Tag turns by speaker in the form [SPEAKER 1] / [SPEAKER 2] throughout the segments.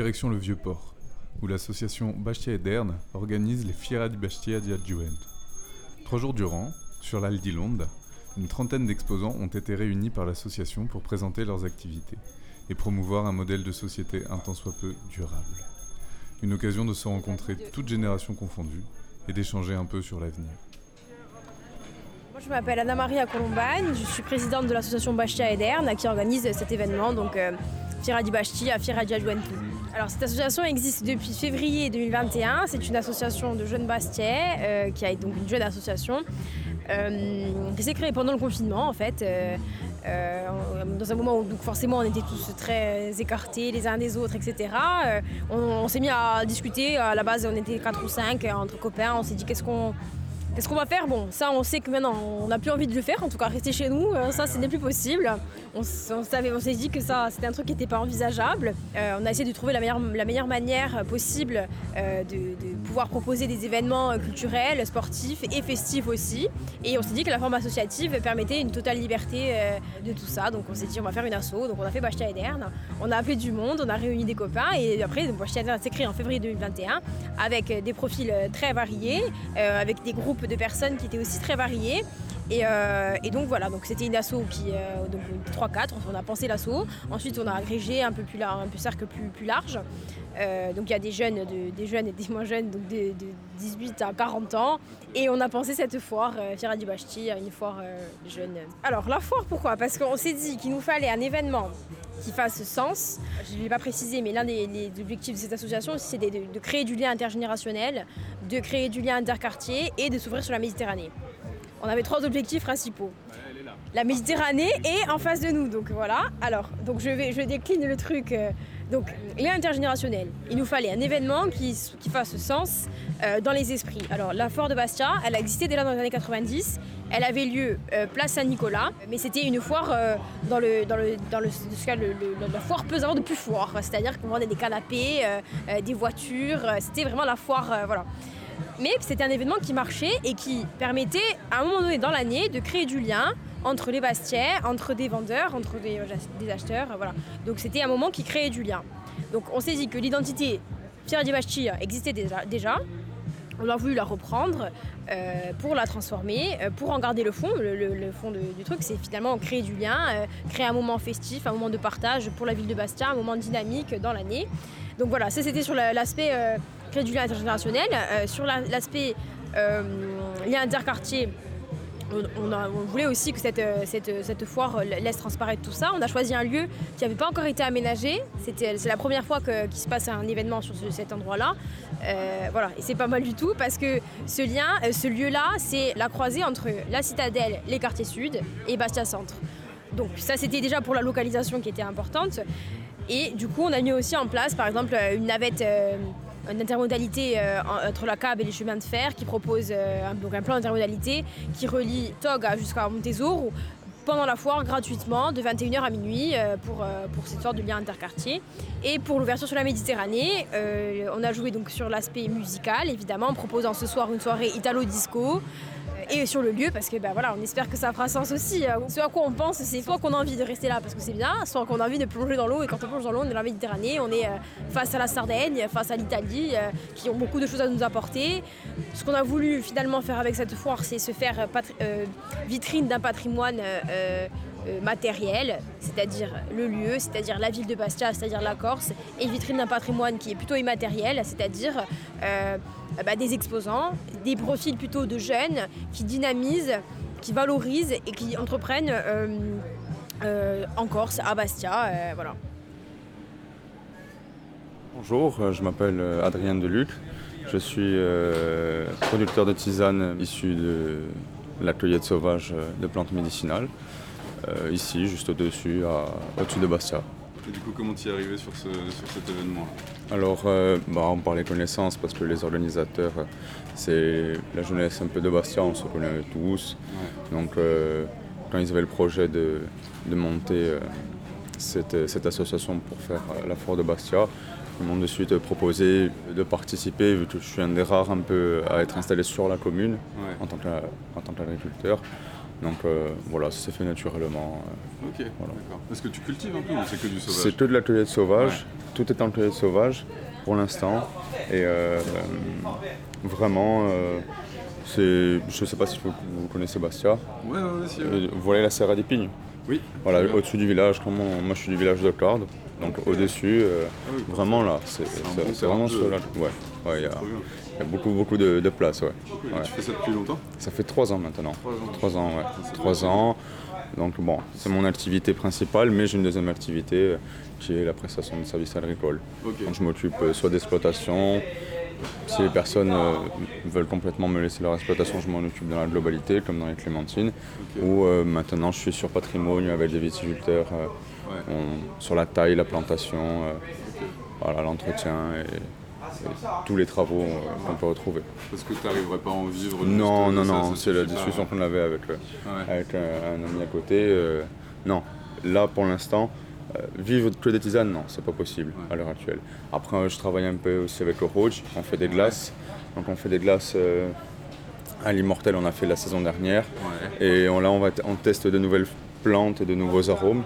[SPEAKER 1] Direction le Vieux-Port, où l'association Bastia et Derne organise les Fiera di Bastia di Adjuent. Trois jours durant, sur l'Al di Londe, une trentaine d'exposants ont été réunis par l'association pour présenter leurs activités et promouvoir un modèle de société un tant soit peu durable. Une occasion de se rencontrer toutes générations confondues et d'échanger un peu sur l'avenir.
[SPEAKER 2] Moi, je m'appelle Anna Maria Colombagne, je suis présidente de l'association Bastia et Derne qui organise cet événement, donc euh, Fiera di Bastia, Fiera di Adjuentu. Alors cette association existe depuis février 2021, c'est une association de jeunes bastiais, euh, qui a donc une jeune association, euh, qui s'est créée pendant le confinement en fait. euh, euh, dans un moment où donc forcément on était tous très écartés les uns des autres, etc. On s'est mis à discuter, à la base on était 4 ou 5 entre copains, on s'est dit qu'est-ce qu'on Qu'est-ce qu'on va faire? Bon, ça, on sait que maintenant, on n'a plus envie de le faire. En tout cas, rester chez nous, euh, ça, ce n'est plus possible. On, savait, on s'est dit que ça, c'était un truc qui n'était pas envisageable. Euh, on a essayé de trouver la meilleure, manière possible euh, de, pouvoir proposer des événements euh, culturels, sportifs et festifs aussi. Et on s'est dit que la forme associative permettait une totale liberté euh, de tout ça. Donc, on s'est dit, on va faire une asso. Donc, on a fait Bastia et Derne. On a appelé du monde, on a réuni des copains. Et après, donc, Bastia et Derne s'est créé en février 2021 avec euh, des profils euh, très variés, euh, avec des groupes de personnes qui étaient aussi très variés. Et, euh, et donc voilà, donc c'était une asso qui, euh, donc 3-4, on a pensé l'asso. Ensuite, on a agrégé un peu plus large, un peu cercle plus, large. Euh, donc il y a des jeunes, de- des jeunes et des moins jeunes, donc de, de 18 à 40 ans. Et on a pensé cette foire, euh, Fiera di Basti, une foire euh, jeune. Alors la foire, pourquoi? Parce qu'on s'est dit qu'il nous fallait un événement qui fasse sens. Je ne l'ai pas précisé, mais l'un des, objectifs de cette association, c'est de, de- de créer du lien intergénérationnel, de créer du lien interquartier et de s'ouvrir sur la Méditerranée. On avait trois objectifs principaux. La Méditerranée est en face de nous, donc voilà. Alors, donc je, vais, je décline le truc. euh, donc, lien intergénérationnel. Il nous fallait un événement qui, qui fasse sens euh, dans les esprits. Alors, la foire de Bastia, elle a existé déjà dans les années 90. Elle avait lieu euh, place Saint-Nicolas, mais c'était une foire euh, dans, le, dans, le, dans le, ce que le- le- la foire pesante de plus foire. C'est-à-dire qu'on vendait des canapés, des voitures. C'était vraiment la foire, voilà. Mais c'était un événement qui marchait et qui permettait, à un moment donné dans l'année, de créer du lien entre les Bastiais, entre des vendeurs, entre des, euh, des acheteurs. euh, Voilà. Donc c'était un moment qui créait du lien. Donc on s'est dit que l'identité Fiera di Bastia existait déjà. On a voulu la reprendre euh, pour la transformer, pour en garder le fond. Le, fond du truc, c'est finalement créer du lien, créer un moment festif, un moment de partage pour la ville de Bastia, un moment dynamique dans l'année. Donc voilà, ça c'était sur la- l'aspect du lien intergénérationnel. Euh, sur la- l'aspect euh, lien interquartier, on, on voulait aussi que cette, euh, cette, cette foire laisse transparaître tout ça. On a choisi un lieu qui n'avait pas encore été aménagé. C'est la première fois qu'il se passe un événement sur ce- cet endroit-là. Voilà, et c'est pas mal du tout parce que ce lien, ce lieu-là, c'est la croisée entre la citadelle, les quartiers sud et Bastia Centre. Donc ça, c'était déjà pour la localisation qui était importante. Et du coup, on a mis aussi en place, par exemple, une navette, une intermodalité euh, en- entre la CAB et les chemins de fer qui propose euh, donc un plan d'intermodalité qui relie Tog jusqu'à Montésor où, pendant la foire gratuitement de 21h à minuit euh, pour, euh, pour cette sorte de lien interquartier. Et pour l'ouverture sur la Méditerranée, euh, on a joué donc sur l'aspect musical évidemment en proposant ce soir une soirée italo-disco euh, et sur le lieu parce que ben voilà, on espère que ça fera sens aussi. Euh, Ce à quoi on pense, c'est soit qu'on a envie de rester là parce que c'est bien, soit qu'on a envie de plonger dans l'eau et quand on plonge dans l'eau, on est dans la Méditerranée, on est euh, face à la Sardaigne, face à l'Italie, euh, qui ont beaucoup de choses à nous apporter. Ce qu'on a voulu finalement faire avec cette foire, c'est se faire euh, vitrine d'un patrimoine euh, matériel, c'est-à-dire le lieu, c'est-à-dire la ville de Bastia, c'est-à-dire la Corse, et vitrine d'un patrimoine qui est plutôt immatériel, c'est-à-dire euh, bah, des exposants, des profils plutôt de jeunes qui dynamisent, qui valorisent et qui entreprennent euh, en Corse, à Bastia.
[SPEAKER 3] Bonjour, je m'appelle Adrien Deluc. Je suis producteur de tisane issu de l'atelier de sauvage de plantes médicinales, euh, ici, juste au-dessus, au-dessus de Bastia.
[SPEAKER 1] Et du coup, comment tu y es arrivé sur, ce, sur cet événement
[SPEAKER 3] Alors, euh, bah, on parlait connaissance parce que les organisateurs, euh, c'est la jeunesse un peu de Bastia, on se connaît tous. Donc, euh, quand ils avaient le projet de, de monter cette, cette association pour faire la foire de Bastia, ils m'ont de suite proposé de participer, vu que je suis un des rares un peu à être installé sur la commune
[SPEAKER 1] Ouais.
[SPEAKER 3] en tant qu'agriculteur. Donc euh, voilà, ça s'est fait naturellement.
[SPEAKER 1] euh. Ok, d'accord. Est-ce que tu cultives un peu ou c'est que du sauvage
[SPEAKER 3] C'est que de l'atelier de sauvage, tout est en de sauvage pour l'instant. Et euh, vraiment, c'est, je ne sais pas si vous, vous connaissez Bastia.
[SPEAKER 1] Ouais, ouais, ouais, si, ouais.
[SPEAKER 3] Vous voyez la Serra des Pignes
[SPEAKER 1] Oui.
[SPEAKER 3] Voilà, au-dessus du village, comment, moi je suis du village de Cordes, donc au-dessus, euh,
[SPEAKER 1] Ah oui,
[SPEAKER 3] vraiment là, c'est,
[SPEAKER 1] un
[SPEAKER 3] c'est-
[SPEAKER 1] bon
[SPEAKER 3] c'est
[SPEAKER 1] terrain
[SPEAKER 3] vraiment
[SPEAKER 1] de
[SPEAKER 3] sur
[SPEAKER 1] jeu.
[SPEAKER 3] la... Ouais, ouais, il y a. il y a beaucoup, beaucoup de, de place, ouais.
[SPEAKER 1] Tu fais ça depuis longtemps
[SPEAKER 3] Ça fait trois ans maintenant.
[SPEAKER 1] Trois ans.
[SPEAKER 3] Ouais. Trois ans. Donc bon, c'est mon activité principale, mais j'ai une deuxième activité euh, qui est la prestation de services agricoles. Donc je m'occupe euh, soit d'exploitation, si les personnes euh, veulent complètement me laisser leur exploitation, je m'en occupe dans la globalité, comme dans les clémentines. Ou maintenant je suis sur patrimoine avec des viticulteurs,
[SPEAKER 1] Ouais.
[SPEAKER 3] on- sur la taille, la plantation, voilà, l'entretien et, et tous les travaux euh, qu'on peut retrouver.
[SPEAKER 1] Parce que tu n'arriverais pas à en vivre
[SPEAKER 3] Non, non, non, c'est la discussion qu'on avait avec,
[SPEAKER 1] Ouais.
[SPEAKER 3] avec euh, un ami à côté. euh, non, là pour l'instant, euh, vivre que des tisanes, non, c'est pas possible
[SPEAKER 1] Ouais.
[SPEAKER 3] à l'heure actuelle. Après, je travaille un peu aussi avec le Rouge, on fait des glaces. Donc on fait des glaces à l'immortel, on a fait la saison dernière.
[SPEAKER 1] Ouais.
[SPEAKER 3] Et on, là, on, va on teste de nouvelles plantes et de nouveaux arômes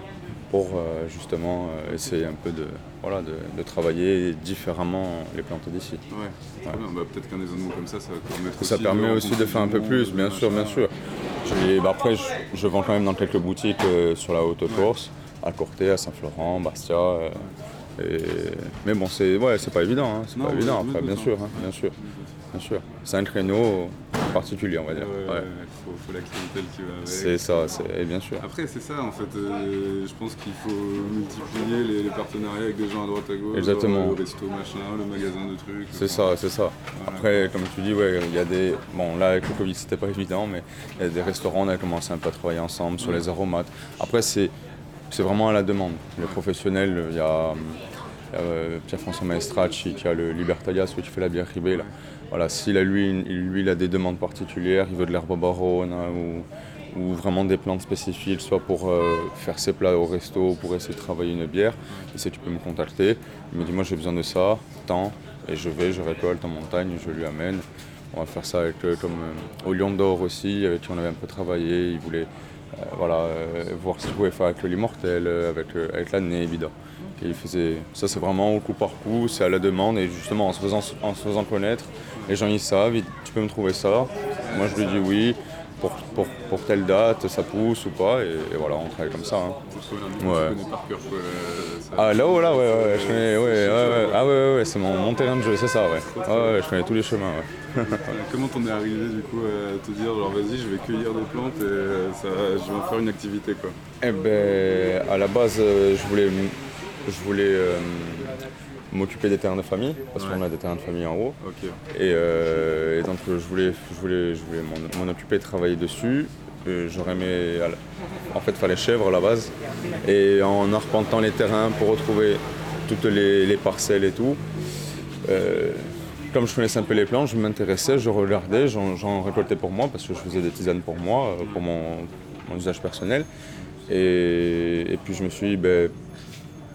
[SPEAKER 3] pour justement essayer un peu de, voilà, de, de travailler différemment les plantes d'ici.
[SPEAKER 1] Ouais, bien. Bah, peut-être qu'un raisonnement comme ça, ça va permettre
[SPEAKER 3] Ça
[SPEAKER 1] aussi
[SPEAKER 3] permet
[SPEAKER 1] de
[SPEAKER 3] aussi de faire un peu plus, bien sûr, bien sûr. Bah après, je, je vends quand même dans quelques boutiques euh, sur la haute course, à Corté, à Saint-Florent, Bastia. euh, et- Mais bon, c'est ouais, pas évident, hein, c'est pas évident après, bien sûr, hein, bien sûr, bien sûr. C'est un créneau particulier, on va dire.
[SPEAKER 1] Ouais.
[SPEAKER 3] ouais,
[SPEAKER 1] faut, faut la clientèle qui va avec.
[SPEAKER 3] C'est ça, c'est bien sûr.
[SPEAKER 1] Après, c'est ça, en fait. euh, je pense qu'il faut multiplier les, les partenariats avec des gens à droite à gauche.
[SPEAKER 3] Exactement.
[SPEAKER 1] genre Le resto, machin, le magasin de trucs.
[SPEAKER 3] C'est ça, c'est ça. Après, comme tu dis, ouais, il y a des. Bon, là, avec le Covid, c'était pas évident, mais il y a des restaurants, on a commencé un peu à travailler ensemble sur les aromates. Après, c'est c'est vraiment à la demande. Les professionnels, il y a, euh, Pierre-François Maestracci qui a le Libertalia, celui qui fait la bière ribée. Là. Voilà, s'il a lui, lui, il a des demandes particulières, il veut de l'herbe barone hein, ou, vraiment des plantes spécifiques, soit pour euh, faire ses plats au resto, ou pour essayer de travailler une bière, il sait tu peux me contacter. Il me dit moi j'ai besoin de ça, tant, et je vais, je récolte en montagne, je lui amène. On va faire ça avec euh, comme euh, au Lion d'Or aussi, avec qui on avait un peu travaillé. Il voulait voilà, voir ce qu'il pouvait faire avec l'immortel, avec, avec l'année évidemment. Il faisait ça c'est vraiment au coup par coup, c'est à la demande et justement en se faisant, en se faisant connaître, les gens ils savent, tu peux me trouver ça. Moi je lui dis oui, pour, pour, pour telle date ça pousse ou pas et, et voilà on travaille comme ça. hein. Ouais.
[SPEAKER 1] Euh.
[SPEAKER 3] Ah là-haut là ouais, ouais, ouais, je connais, ouais, ouais, ouais. Ah ouais, ouais, ouais, c'est mon, mon terrain de jeu, c'est ça ouais. Ah ouais, je connais tous les chemins. Ouais.
[SPEAKER 1] Comment t'en es arrivé du coup à te dire genre vas-y je vais cueillir des plantes et euh, ça, je vais en faire une activité quoi?
[SPEAKER 3] Eh ben, à la base, euh, je voulais, je voulais euh, m'occuper des terrains de famille, parce qu'on a des terrains de famille en haut. Et, euh, et donc, je voulais, je voulais, je voulais m'en- occuper, travailler dessus. Euh, J'aurais aimé. En fait, il fallait chèvre à la base. Et en arpentant les terrains pour retrouver toutes les, les parcelles et tout, euh, comme je connaissais un peu les plantes, je m'intéressais, je regardais, j'en récoltais pour moi parce que je faisais des tisanes pour moi, pour mon, mon usage personnel. Et, et puis je me suis dit, ben,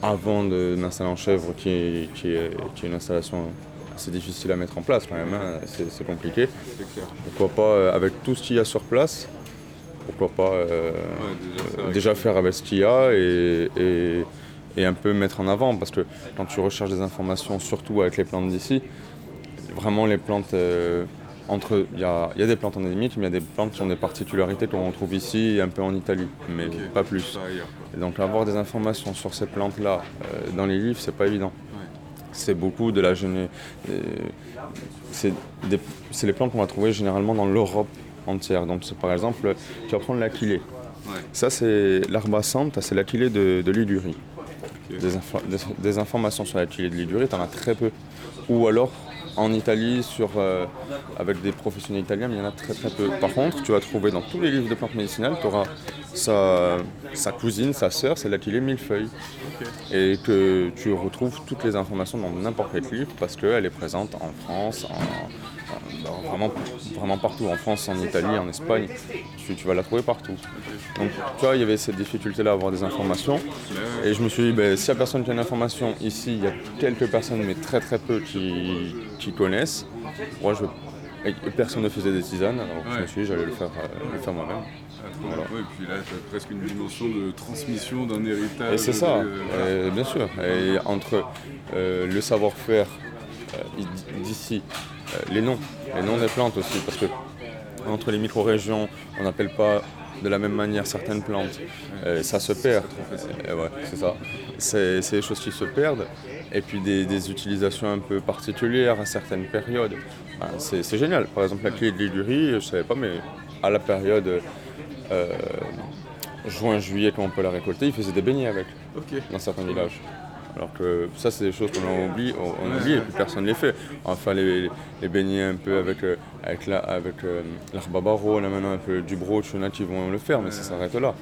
[SPEAKER 3] avant de m'installer en chèvre, qui est, qui, est, qui est une installation assez difficile à mettre en place quand même, hein, c'est compliqué, pourquoi pas, euh, avec tout ce qu'il y a sur place, pourquoi pas euh,
[SPEAKER 1] Ouais, déjà, faire avec-
[SPEAKER 3] déjà faire avec ce qu'il y a et, et- et un peu mettre en avant. Parce que quand tu recherches des informations, surtout avec les plantes d'ici, vraiment les plantes euh, entre il y a, il y a des plantes endémiques mais il y a des plantes qui ont des particularités qu'on retrouve ici et un peu en Italie mais pas plus. Et donc avoir des informations sur ces plantes là dans les livres c'est pas évident.
[SPEAKER 1] Ouais.
[SPEAKER 3] C'est beaucoup de la gêne. C'est des- c'est les plantes qu'on va trouver généralement dans l'Europe entière. Donc par exemple, tu vas prendre l'aquilée.
[SPEAKER 1] Ouais.
[SPEAKER 3] Ça, c'est l'arbacante, c'est l'Aquilée de, de Ligurie.
[SPEAKER 1] Ok.
[SPEAKER 3] Des, infor- des- des informations sur l'Aquilée de Ligurie, tu en as très peu. Ou alors en Italie, sur, euh, avec des professionnels italiens, mais il y en a très très peu. Par contre, tu vas trouver dans tous les livres de plantes médicinales, tu auras sa, sa cousine, sa sœur, c'est l'Aquilée millefeuille. Et que tu retrouves toutes les informations dans n'importe quel livre parce qu'elle est présente en France, en- dans vraiment, vraiment partout. En France, en Italie, en Espagne, tu, tu vas la trouver partout. Donc, tu vois, il y avait cette difficulté-là à avoir des informations. Et je me suis dit, ben, s'il n'y a personne qui a une information, ici, il y a quelques personnes, mais très très peu qui, qui connaissent. Moi, je, et personne ne faisait des tisanes, alors je me suis dit, j'allais le faire, euh, le faire moi-même. Voilà.
[SPEAKER 1] Ouais, et puis là, tu as presque une dimension de transmission d'un héritage.
[SPEAKER 3] Et c'est ça,
[SPEAKER 1] euh,
[SPEAKER 3] et bien sûr. Et entre euh, le savoir-faire euh, d'ici, les noms, les noms des plantes aussi, parce que entre les micro-régions, on n'appelle pas de la même manière certaines plantes. Euh, ça se perd. Euh, ouais, c'est ça. C'est des choses qui se perdent. Et puis des, des utilisations un peu particulières à certaines périodes. Enfin, c'est génial. Par exemple, la clé de l'Igurie, je ne savais pas, mais à la période euh, juin-juillet, quand on peut la récolter, ils faisaient des beignets avec dans certains villages. Alors que ça, c'est des choses qu'on oublie, on, on oublie et puis personne ne les fait. Enfin, les, les beignets un peu avec, euh, avec, la, avec euh, l'arbabaro, là maintenant un peu du broch, il y en a qui vont le faire, mais ça s'arrête là.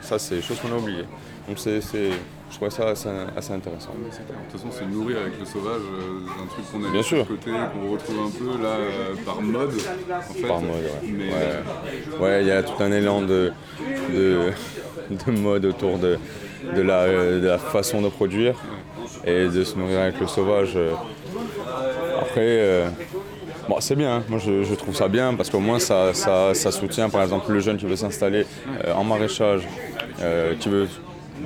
[SPEAKER 1] Ça.
[SPEAKER 3] C'est des choses qu'on a oubliées. Donc, c'est, c'est- je trouvais ça assez, assez intéressant.
[SPEAKER 1] De toute façon, c'est nourrir avec le sauvage, euh, un truc qu'on a
[SPEAKER 3] Bien sûr.
[SPEAKER 1] côté, qu'on retrouve un peu là euh, par mode. En fait.
[SPEAKER 3] Par mode, ouais.
[SPEAKER 1] Mais
[SPEAKER 3] Ouais. Ouais, il y a tout un élan de, de, de mode autour de, de, la, euh, de la façon de produire et de se nourrir avec le sauvage. Après, euh, bon, c'est bien, hein. moi je, trouve ça bien parce qu'au moins ça, ça, soutient par exemple le jeune qui veut s'installer euh, en maraîchage, qui veut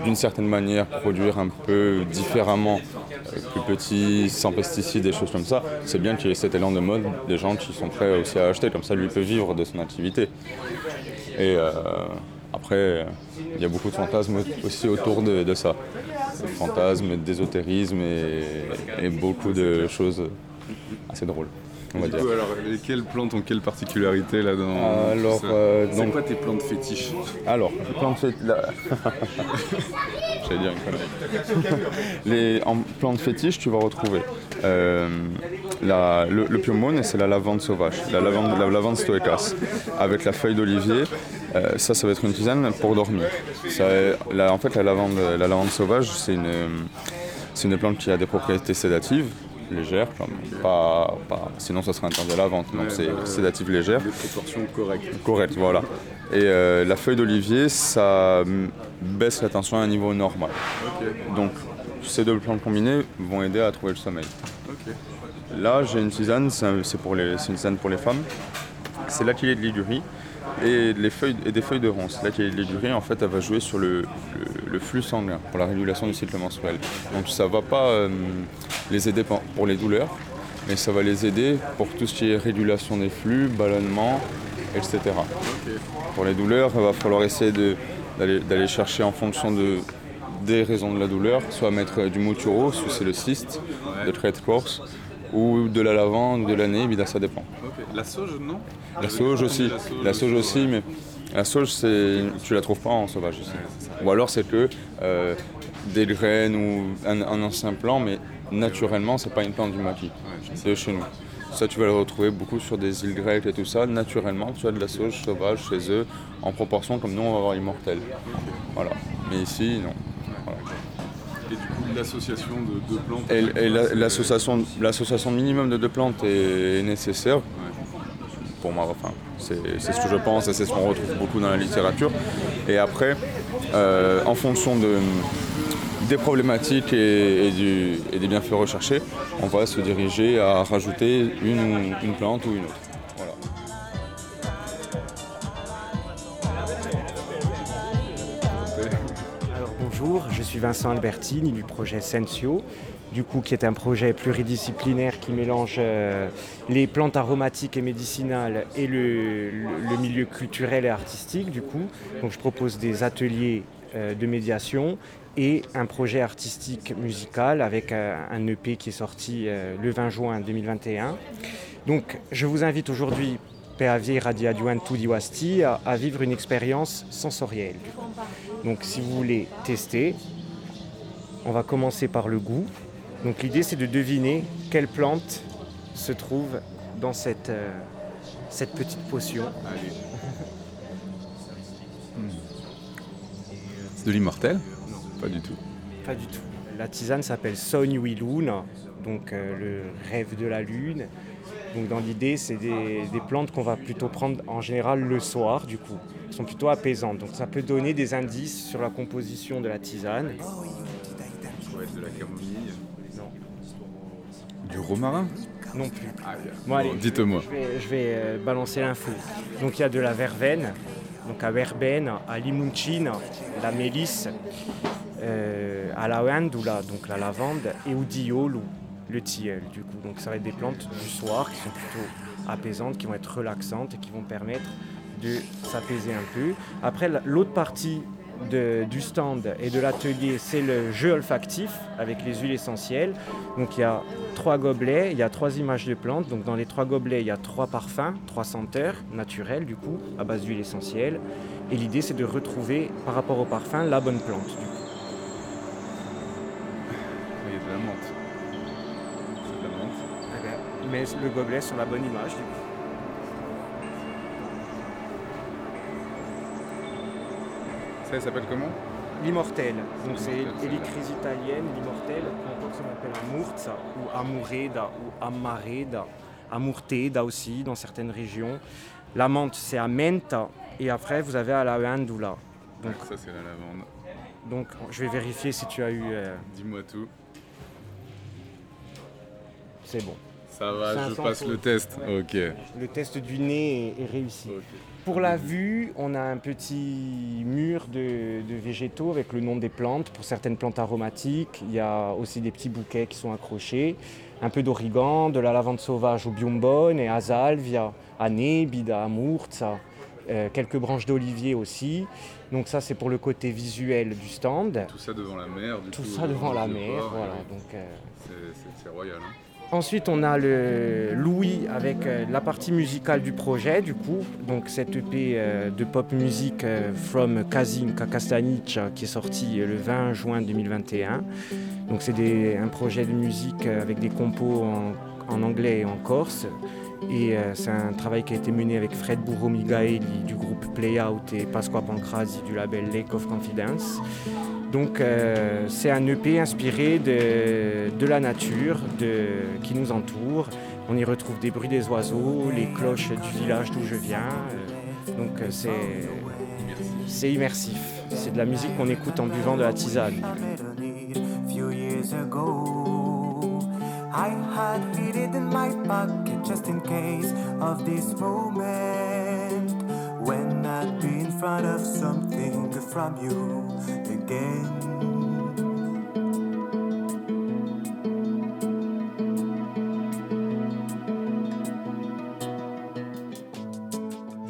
[SPEAKER 3] d'une certaine manière produire un peu différemment, plus petit, sans pesticides, des choses comme ça. C'est bien qu'il y ait cet élan de mode des gens qui sont prêts aussi à acheter, comme ça lui peut vivre de son activité. Et après, il y a beaucoup de fantasmes aussi autour de, de ça. Fantasmes, d'ésotérisme et, et beaucoup de choses assez drôles, on va
[SPEAKER 1] du
[SPEAKER 3] dire.
[SPEAKER 1] coup, alors, et quelles plantes ont quelle particularité là dans
[SPEAKER 3] Alors, euh,
[SPEAKER 1] c'est
[SPEAKER 3] donc-
[SPEAKER 1] quoi tes plantes fétiches
[SPEAKER 3] Alors, les plantes fétiches. J'allais dire une connerie. Les, en plantes fétiches, tu vas retrouver euh, la- le, le piumone, c'est la lavande sauvage, la lavande, la lavande stoecas, avec la feuille d'olivier. Euh, ça, ça va être une tisane pour dormir. Ça, la- en fait, la lavande, la lavande sauvage, c'est une, c'est une plante qui a des propriétés sédatives légères, comme pas, pas- sinon ça serait interdit à la vente, donc c'est sédative légère.
[SPEAKER 1] Des proportions correctes.
[SPEAKER 3] Correct, voilà. Et euh, la feuille d'olivier, ça mm, baisse la tension à un niveau normal. Donc, ces deux plantes combinées vont aider à trouver le sommeil. Là, j'ai une tisane, c'est pour les- c'est une tisane pour les femmes. C'est l'atelier de ligurie et, les feuilles, et des feuilles de ronce. L'atelier de ligurie, en fait, elle va jouer sur le, le- le flux sanguin pour la régulation du cycle menstruel. Donc, ça va pas euh, les aider pour les douleurs, mais ça va les aider pour tout ce qui est régulation des flux, ballonnement, etc. Pour les douleurs, il va falloir essayer de- d'aller chercher en fonction de, des raisons de la douleur, soit mettre du muturo, si c'est le cyste, de traite corse, ou de la lavande, de la évidemment, ça dépend.
[SPEAKER 1] La sauge, non?
[SPEAKER 3] La sauge aussi, la sauge aussi, mais la sauge, c'est, tu la trouves pas en sauvage ici. Ou alors c'est que euh, des graines ou un, un ancien plant, mais naturellement, c'est pas une plante du maquis, c'est de chez nous. Ça, tu vas le retrouver beaucoup sur des îles grecques et tout ça. Naturellement, tu as de la sauge sauvage chez eux, en proportion comme nous, on va avoir immortel. Voilà. Mais ici, non. Voilà.
[SPEAKER 1] Et du coup, l'association de deux plantes.
[SPEAKER 3] Et, et la- l'association, l'association minimum de deux plantes est nécessaire. Pour moi, enfin, c'est, ce que je pense et c'est ce qu'on retrouve beaucoup dans la littérature. Et après, euh, en fonction de, des problématiques et, du- et des bienfaits recherchés, on va se diriger à rajouter une, une plante ou une autre.
[SPEAKER 4] Bonjour, je suis Vincent Albertini du projet Sensio, du coup qui est un projet pluridisciplinaire qui mélange euh, les plantes aromatiques et médicinales et le, milieu culturel et artistique du coup. Donc je propose des ateliers euh, de médiation et un projet artistique musical avec euh, un EP qui est sorti le 20 juin 2021. Donc je vous invite aujourd'hui Peavier Radia Duantu Diwasti à, à vivre une expérience sensorielle. Donc si vous voulez tester, on va commencer par le goût. Donc l'idée c'est de deviner quelle plante se trouve dans cette, euh, cette petite potion.
[SPEAKER 1] Allez. C'est de l'immortel? Pas du tout.
[SPEAKER 4] Pas du tout. La tisane s'appelle Sonyui Luna, donc euh, le rêve de la lune. Donc dans l'idée, c'est des, des plantes qu'on va plutôt prendre en général le soir, du coup. Elles sont plutôt apaisantes. Donc ça peut donner des indices sur la composition de la tisane.
[SPEAKER 1] Ça va être de la camomille. Du romarin
[SPEAKER 4] non plus.
[SPEAKER 1] Ah,
[SPEAKER 4] Bon, allez,
[SPEAKER 1] Dites-moi.
[SPEAKER 4] Je vais, je vais, euh, balancer l'info. Donc il y a de la verveine, donc à verbeine, à limoncine, la mélisse, euh, à la wendula, donc la lavande, et au diol, le tilleul du coup. Donc ça va être des plantes du soir qui sont plutôt apaisantes, qui vont être relaxantes et qui vont permettre de s'apaiser un peu. Après, l'autre partie du stand et de l'atelier, c'est le jeu olfactif avec les huiles essentielles. Donc il y a trois gobelets, il y a trois images de plantes. Donc dans les trois gobelets, il y a trois parfums, trois senteurs naturelles du coup, à base d'huile essentielle. Et l'idée, c'est de retrouver par rapport au parfum la bonne plante. Du coup.
[SPEAKER 1] Il y a de la menthe. C'est de la menthe.
[SPEAKER 4] Eh ben, mais le gobelet sur la bonne image du coup.
[SPEAKER 1] Ça, s'appelle comment
[SPEAKER 4] L'immortel. Donc c'est l'écrise italienne, l'immortel, encore ça s'appelle amurza ou amureda ou amareda, amurteda aussi dans certaines régions. La menthe c'est amenta et après vous avez à la Donc
[SPEAKER 1] ça c'est la lavande.
[SPEAKER 4] Donc je vais vérifier si tu as eu. Euh,
[SPEAKER 1] Dis-moi tout.
[SPEAKER 4] C'est bon.
[SPEAKER 1] Ça va, je passe le test. Ok.
[SPEAKER 4] Le test du nez est, réussi. Pour la vue, on a un petit mur de, végétaux avec le nom des plantes. Pour certaines plantes aromatiques, il y a aussi des petits bouquets qui sont accrochés. Un peu d'origan, de la lavande sauvage au biombone et azalvia, anébida, amurza, euh, quelques branches d'olivier aussi. Donc ça, c'est pour le côté visuel du stand.
[SPEAKER 1] Tout ça devant la mer.
[SPEAKER 4] Du Tout ça devant la mer, voilà.
[SPEAKER 1] Euh, c'est royal. Hein.
[SPEAKER 4] Ensuite, on a le Louis avec euh, la partie musicale du projet, du coup. Donc, cette EP euh, de pop music euh, From Kazin Kakastanic qui est sorti le 20 juin 2021. Donc, c'est un projet de musique avec des compos en, anglais et en corse. Et c'est un travail qui a été mené avec Fred Bourreau Migaeli du groupe Playout et Pasqua Pancrasi du label Lake of Confidence. Donc euh, c'est un EP inspiré de, la nature qui nous entoure. On y retrouve des bruits des oiseaux, les cloches du village d'où je viens. Euh, donc euh, c'est immersif. C'est de la musique qu'on écoute en buvant de la tisane.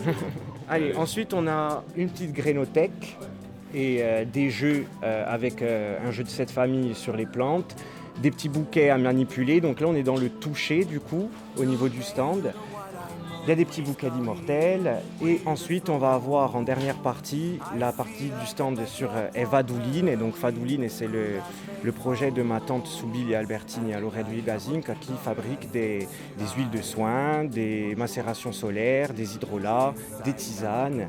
[SPEAKER 4] Allez, ensuite on a une petite grénothèque et euh, des jeux euh, avec euh, un jeu de cette famille sur les plantes, des petits bouquets à manipuler. Donc là on est dans le toucher du coup au niveau du stand. Il y a des petits bouquets d'immortels. Et ensuite, on va avoir en dernière partie la partie du stand sur euh, Eva Douline. Et donc, Fadouline, c'est le, projet de ma tante Soubili Albertini à l'Oreille Gazink qui fabrique des, huiles de soins, des macérations solaires, des hydrolats, des tisanes.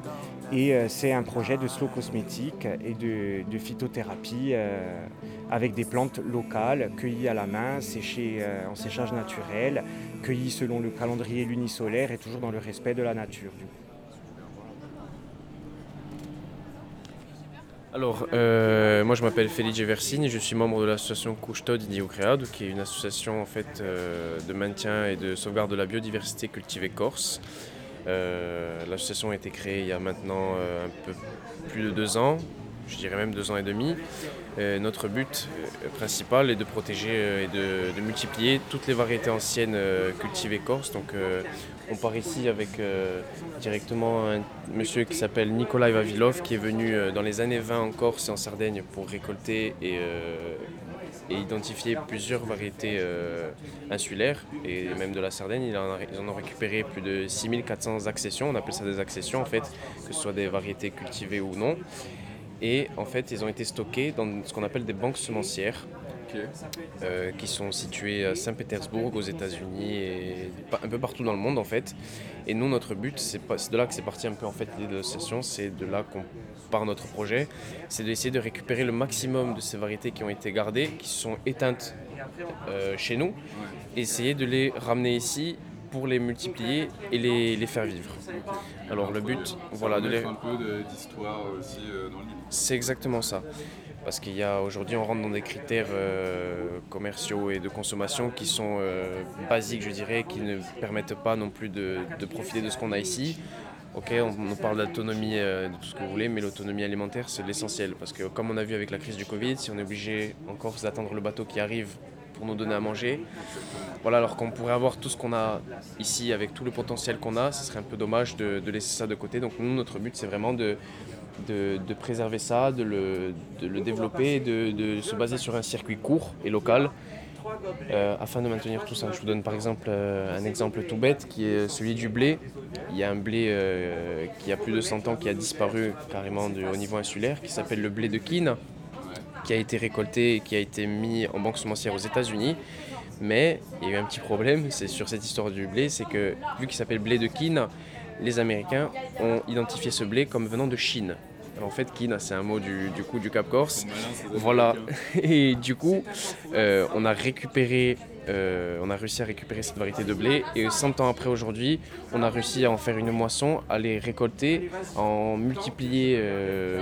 [SPEAKER 4] Et euh, c'est un projet de slow cosmétique et de, phytothérapie euh, avec des plantes locales cueillies à la main, séchées en séchage naturel cueillis selon le calendrier lunisolaire et toujours dans le respect de la nature.
[SPEAKER 5] Alors, euh, moi je m'appelle Felice Versini, je suis membre de l'association Couche-Tod qui est une association en fait euh, de maintien et de sauvegarde de la biodiversité cultivée corse. Euh, l'association a été créée il y a maintenant un peu plus de deux ans, je dirais même deux ans et demi. Euh, notre but euh, principal est de protéger euh, et de, multiplier toutes les variétés anciennes cultivées corse. Donc, on part ici avec directement un monsieur qui s'appelle Nikolai Vavilov qui est venu dans les années 20 en Corse et en Sardaigne pour récolter et, identifier plusieurs variétés insulaires et même de la Sardaigne. Ils en, ils en ont récupéré plus de 6400 accessions. On appelle ça des accessions en fait, que ce soit des variétés cultivées ou non. Et en fait, ils ont été stockés dans ce qu'on appelle des banques semencières. Euh, qui sont situées à Saint-Pétersbourg aux États-Unis et un peu partout dans le monde en fait. Et nous, notre but, c'est de là que c'est parti un peu en fait l'idée de l'association, c'est de là qu'on part notre projet, c'est d'essayer de récupérer le maximum de ces variétés qui ont été gardées, qui sont éteintes euh, chez nous, et essayer de les ramener ici pour les multiplier et les, faire vivre. Alors le but, voilà,
[SPEAKER 1] de les... un peu d'histoire aussi euh, dans le livre.
[SPEAKER 5] C'est exactement ça. Parce qu'il y a aujourd'hui, on rentre dans des critères euh, commerciaux et de consommation qui sont euh, basiques, je dirais, qui ne permettent pas non plus de, profiter de ce qu'on a ici. ok, on, parle d'autonomie, de tout ce que vous voulez, mais l'autonomie alimentaire, c'est l'essentiel. Parce que comme on a vu avec la crise du Covid, si on est obligé encore d'attendre le bateau qui arrive pour nous donner à manger, voilà, alors qu'on pourrait avoir tout ce qu'on a ici avec tout le potentiel qu'on a, ce serait un peu dommage de, laisser ça de côté. Donc nous, notre but, c'est vraiment de, préserver ça, de le, développer, de, de, se baser sur un circuit court et local. Euh, afin de maintenir tout ça. Je vous donne par exemple euh, un exemple tout bête qui est celui du blé. Il y a un blé euh, qui a plus de 100 ans qui a disparu carrément au niveau insulaire, qui s'appelle le blé de Kine, qui a été récolté et qui a été mis en banque semencière aux États-Unis mais il y a eu un petit problème, c'est sur cette histoire du blé, c'est que vu qu'il s'appelle blé de Kine, les Américains ont identifié ce blé comme venant de Chine. en fait, Kine, c'est un mot du, coup du Cap Corse. Voilà. Et du coup, euh, on a récupéré euh, on a réussi à récupérer cette variété de blé et 100 ans après aujourd'hui, on a réussi à en faire une moisson, à les récolter, à en multiplier euh,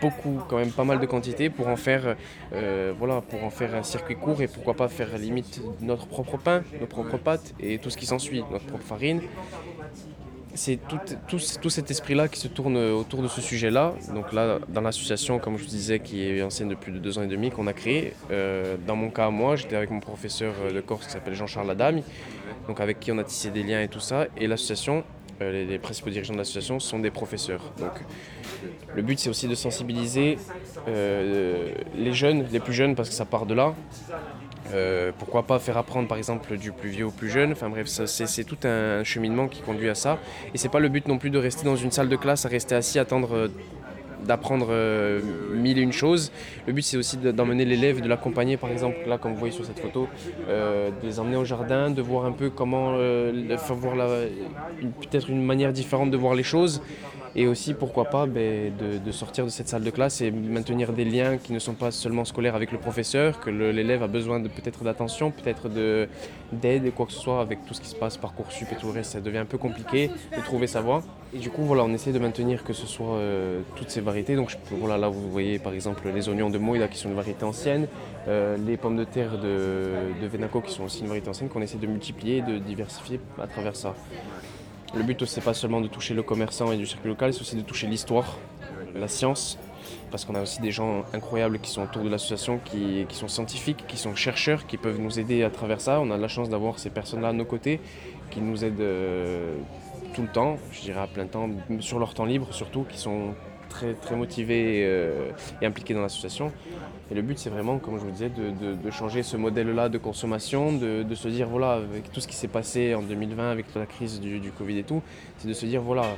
[SPEAKER 5] beaucoup, quand même pas mal de quantités pour en faire, euh, voilà, pour en faire un circuit court et pourquoi pas faire limite notre propre pain, nos propres pâtes et tout ce qui s'ensuit, notre propre farine c'est tout, cet esprit-là qui se tourne autour de ce sujet-là. Donc là, dans l'association, comme je vous disais, qui est ancienne depuis deux ans et demi, qu'on a créée, euh, dans mon cas, moi, j'étais avec mon professeur de Corse qui s'appelle Jean-Charles Adami, donc avec qui on a tissé des liens et tout ça. Et l'association, euh, les, principaux dirigeants de l'association sont des professeurs. Donc le but, c'est aussi de sensibiliser euh, les jeunes, les plus jeunes, parce que ça part de là, euh, pourquoi pas faire apprendre par exemple du plus vieux au plus jeune Enfin bref, c'est tout un cheminement qui conduit à ça. Et c'est pas le but non plus de rester dans une salle de classe, à rester assis, attendre euh, d'apprendre euh, mille et une choses. Le but c'est aussi d'emmener l'élève, de l'accompagner par exemple, là comme vous voyez sur cette photo, de les emmener au jardin, de voir un peu comment, faire voir peut-être une manière différente de voir les choses et aussi pourquoi pas ben, de, sortir de cette salle de classe et maintenir des liens qui ne sont pas seulement scolaires avec le professeur, que l'élève a besoin peut-être d'attention, peut-être d'aide quoi que ce soit avec tout ce qui se passe, Parcoursup et tout le reste, ça devient un peu compliqué de trouver sa voie. Et du coup voilà, on essaie de maintenir que ce soit euh, toutes ces variétés. Donc voilà, là vous voyez par exemple les oignons de Moïda qui sont une variété ancienne, euh, les pommes de terre de, de Venaco qui sont aussi une variété ancienne qu'on essaie de multiplier, de diversifier à travers ça. Le but, c'est pas seulement de toucher le commerçant et du circuit local, c'est aussi de toucher l'histoire, la science, parce qu'on a aussi des gens incroyables qui sont autour de l'association, qui, sont scientifiques, qui sont chercheurs, qui peuvent nous aider à travers ça. On a la chance d'avoir ces personnes-là à nos côtés, qui nous aident euh, tout le temps, je dirais à plein temps, sur leur temps libre surtout, qui sont très, très motivés euh, et impliqués dans l'association. Et le but, c'est vraiment, comme je vous disais, de, changer ce modèle-là de consommation, de, se dire, voilà, avec tout ce qui s'est passé en 2020, avec la crise du, Covid et tout, c'est de se dire, voilà,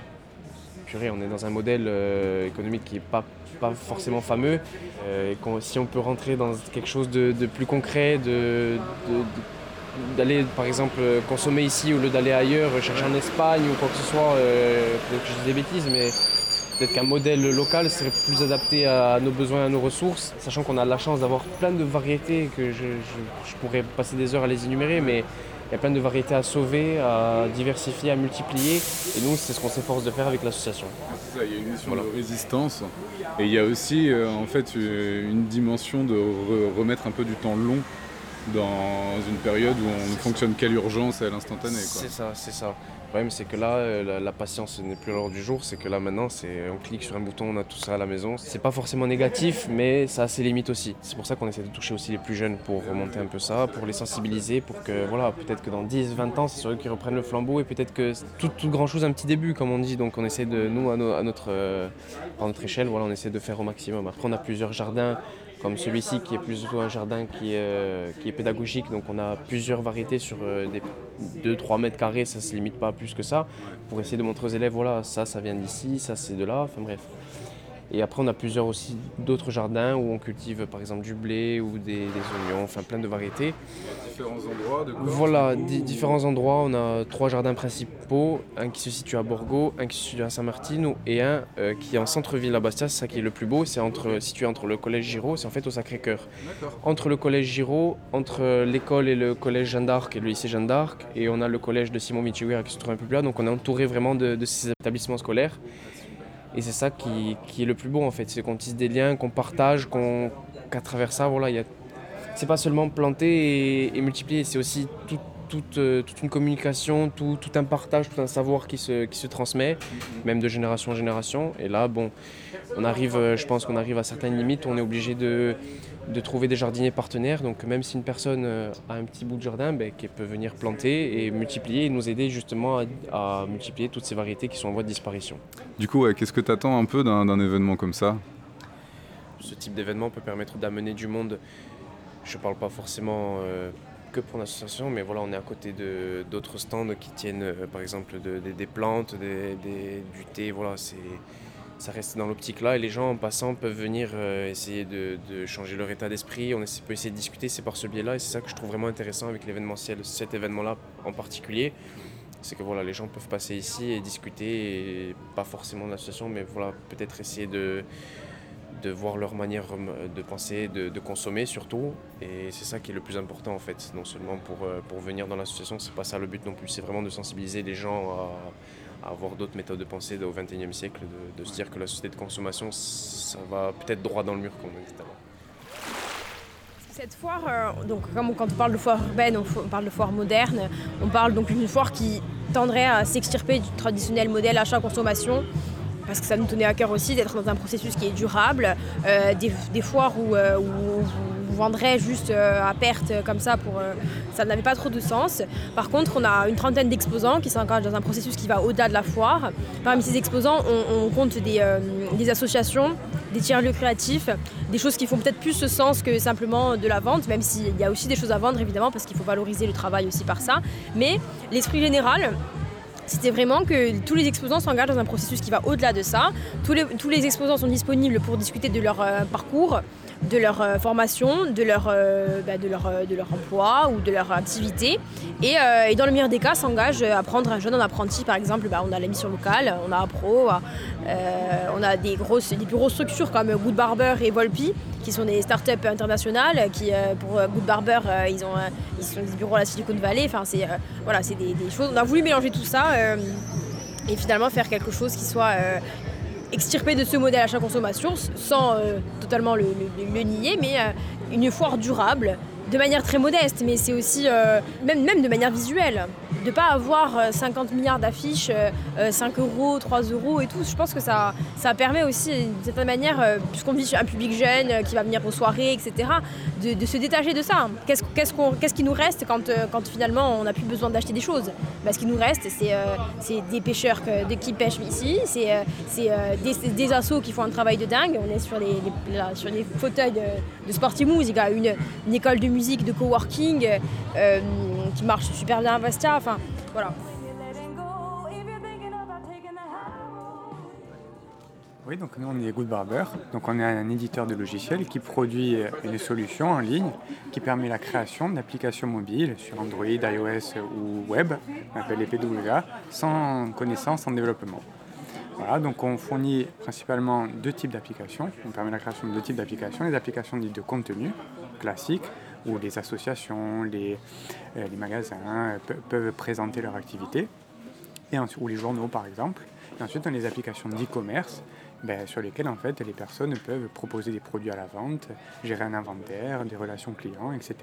[SPEAKER 5] purée, on est dans un modèle euh, économique qui n'est pas, forcément fameux. Euh, et si on peut rentrer dans quelque chose de, plus concret, d'aller par exemple consommer ici au lieu d'aller ailleurs, chercher en Espagne ou quoi que ce soit, peut-être que je dis des bêtises, mais Peut-être qu'un modèle local serait plus adapté à nos besoins et à nos ressources, sachant qu'on a la chance d'avoir plein de variétés que je, pourrais passer des heures à les énumérer, mais il y a plein de variétés à sauver, à diversifier, à multiplier. Et nous, c'est ce qu'on s'efforce de faire avec l'association.
[SPEAKER 1] il y a une mission de résistance et il y a aussi euh, en fait une dimension de remettre un peu du temps long dans une période où on ne fonctionne qu'à l'urgence et à l'instantané.
[SPEAKER 5] C'est ça, c'est ça. Le problème, c'est que là, euh, la, patience n'est plus à l'ordre du jour. C'est que là, maintenant, c'est on clique sur un bouton, on a tout ça à la maison. C'est pas forcément négatif, mais ça a ses limites aussi. C'est pour ça qu'on essaie de toucher aussi les plus jeunes pour remonter un peu ça, pour les sensibiliser, pour que, voilà, peut-être que dans 10, 20 ans, c'est sur eux qui reprennent le flambeau et peut-être que tout, tout, grand chose, un petit début, comme on dit. Donc, on essaie de, nous, à, notre, euh, notre échelle, on essaie de faire au maximum. Après, on a plusieurs jardins comme celui-ci qui est plutôt un jardin qui est, euh, pédagogique. Donc on a plusieurs variétés sur euh, des 2-3 mètres carrés, ça ne se limite pas plus que ça, pour essayer de montrer aux élèves, voilà, ça, ça vient d'ici, ça c'est de là, enfin bref. Et après, on a plusieurs aussi d'autres jardins où on cultive par exemple du blé ou des, oignons, enfin plein de variétés.
[SPEAKER 1] Différents endroits de
[SPEAKER 5] Voilà, différents endroits. On a trois jardins principaux, un qui se situe à Borgo, un qui se situe à Saint-Martin et un euh, qui est en centre-ville à Bastia. C'est ça qui est le plus beau. C'est entre, situé entre le collège Giraud, c'est en fait au Sacré-Cœur. Entre le collège Giraud, entre l'école et le collège Jeanne d'Arc et le lycée Jeanne d'Arc, et on a le collège de Simon Michiwira qui se trouve un peu plus là. Donc on est entouré vraiment de, de ces établissements scolaires. Et c'est ça qui, est le plus beau en fait, c'est qu'on tisse des liens, qu'on partage, qu'à travers ça, voilà, c'est pas seulement planter et, multiplier, c'est aussi toute, une communication, tout, un partage, tout un savoir qui se, qui se transmet, même de génération en génération. Et là, bon, on arrive, je pense qu'on arrive à certaines limites, on est obligé de, de trouver des jardiniers partenaires. Donc même si une personne euh, a un petit bout de jardin, ben, qu'elle peut venir planter et multiplier et nous aider justement à, multiplier toutes ces variétés qui sont en voie de disparition.
[SPEAKER 1] Du coup, qu'est-ce que tu attends un peu d'un événement comme ça?
[SPEAKER 5] Ce type d'événement peut permettre d'amener du monde. Je ne parle pas forcément euh, que pour l'association, mais voilà, on est à côté d'autres stands qui tiennent euh, par exemple des plantes, du thé. Voilà, c'est ça reste dans l'optique là et les gens en passant peuvent venir euh, essayer de, changer leur état d'esprit, on peut essayer de discuter, c'est par ce biais là et c'est ça que je trouve vraiment intéressant avec l'événementiel, cet événement là en particulier, c'est que voilà, les gens peuvent passer ici et discuter, pas forcément de l'association, mais voilà, peut-être essayer de, de voir leur manière de penser, de, de consommer surtout. Et c'est ça qui est le plus important en fait. Non seulement pour, euh, pour venir dans l'association, c'est pas ça le but non plus, c'est vraiment de sensibiliser les gens à, avoir d'autres méthodes de pensée au XXIe siècle, de, se dire que la société de consommation, ça va peut-être droit dans le mur, comme on dit
[SPEAKER 2] Cette foire, euh, donc comme quand on parle de foire urbaine, on, parle de foire moderne, on parle donc d'une foire qui tendrait à s'extirper du traditionnel modèle achat-consommation parce que ça nous tenait à cœur aussi d'être dans un processus qui est durable, euh, des, foires où, euh, où, vendrait juste euh, à perte comme ça, pour, euh, ça n'avait pas trop de sens. Par contre, on a une trentaine d'exposants qui s'engagent dans un processus qui va au-delà de la foire. Parmi ces exposants, on, compte des, euh, associations, des tiers-lieux créatifs, des choses qui font peut-être plus ce sens que simplement de la vente, même s'il y a aussi des choses à vendre évidemment, parce qu'il faut valoriser le travail aussi par ça. Mais l'esprit général, c'était vraiment que tous les exposants s'engagent dans un processus qui va au-delà de ça. Tous les exposants sont disponibles pour discuter de leur parcours, de leur euh, formation, de leur, euh, bah, euh, de leur emploi ou de leur activité. Et, dans le meilleur des cas, s'engage à prendre un jeune en apprenti. Par exemple, bah, on a la mission locale, on a Pro, on a des, grosses, des structures comme Good Barber et Volpi, qui sont des startups internationales. Qui, pour Good Barber, ils, ont, sont des bureaux à la Silicon Valley. On a voulu mélanger tout ça et finalement faire quelque chose qui soit extirper de ce modèle achat-consommation sans euh, totalement le, nier, mais euh, une foire durable de manière très modeste, mais c'est aussi, euh, même, même de manière visuelle, de ne pas avoir 50 milliards d'affiches, 5 euros, 3 euros et tout. Je pense que ça, ça permet aussi, d'une certaine manière, puisqu'on vit un public jeune qui va venir aux soirées, etc., de, se détacher de ça. Qu'est-ce qu'est-ce qu'est-ce qui nous reste quand, quand finalement on n'a plus besoin d'acheter des choses? Bah, Ce qui nous reste, c'est des pêcheurs qui pêchent ici, c'est des, des assos qui font un travail de dingue. On est sur les, sur fauteuils de, de Sporty il y a une, une école de musique musique, de coworking euh, qui marche super bien à Bastia. Enfin, voilà.
[SPEAKER 6] Oui, donc nous on est Good Barber, donc on est un éditeur de logiciels qui produit une solution en ligne qui permet la création d'applications mobiles sur Android, iOS ou web, on appelle les PWA, sans connaissance en développement. Voilà, donc on fournit principalement deux types d'applications. On permet la création de deux types d'applications, les applications dites de contenu classiques où les associations, les, euh, les magasins euh, peuvent présenter leur activité, et ou les journaux par exemple. Et ensuite, on a les applications d'e-commerce ben, sur lesquelles en fait, les personnes peuvent proposer des produits à la vente, gérer un inventaire, des relations clients, etc.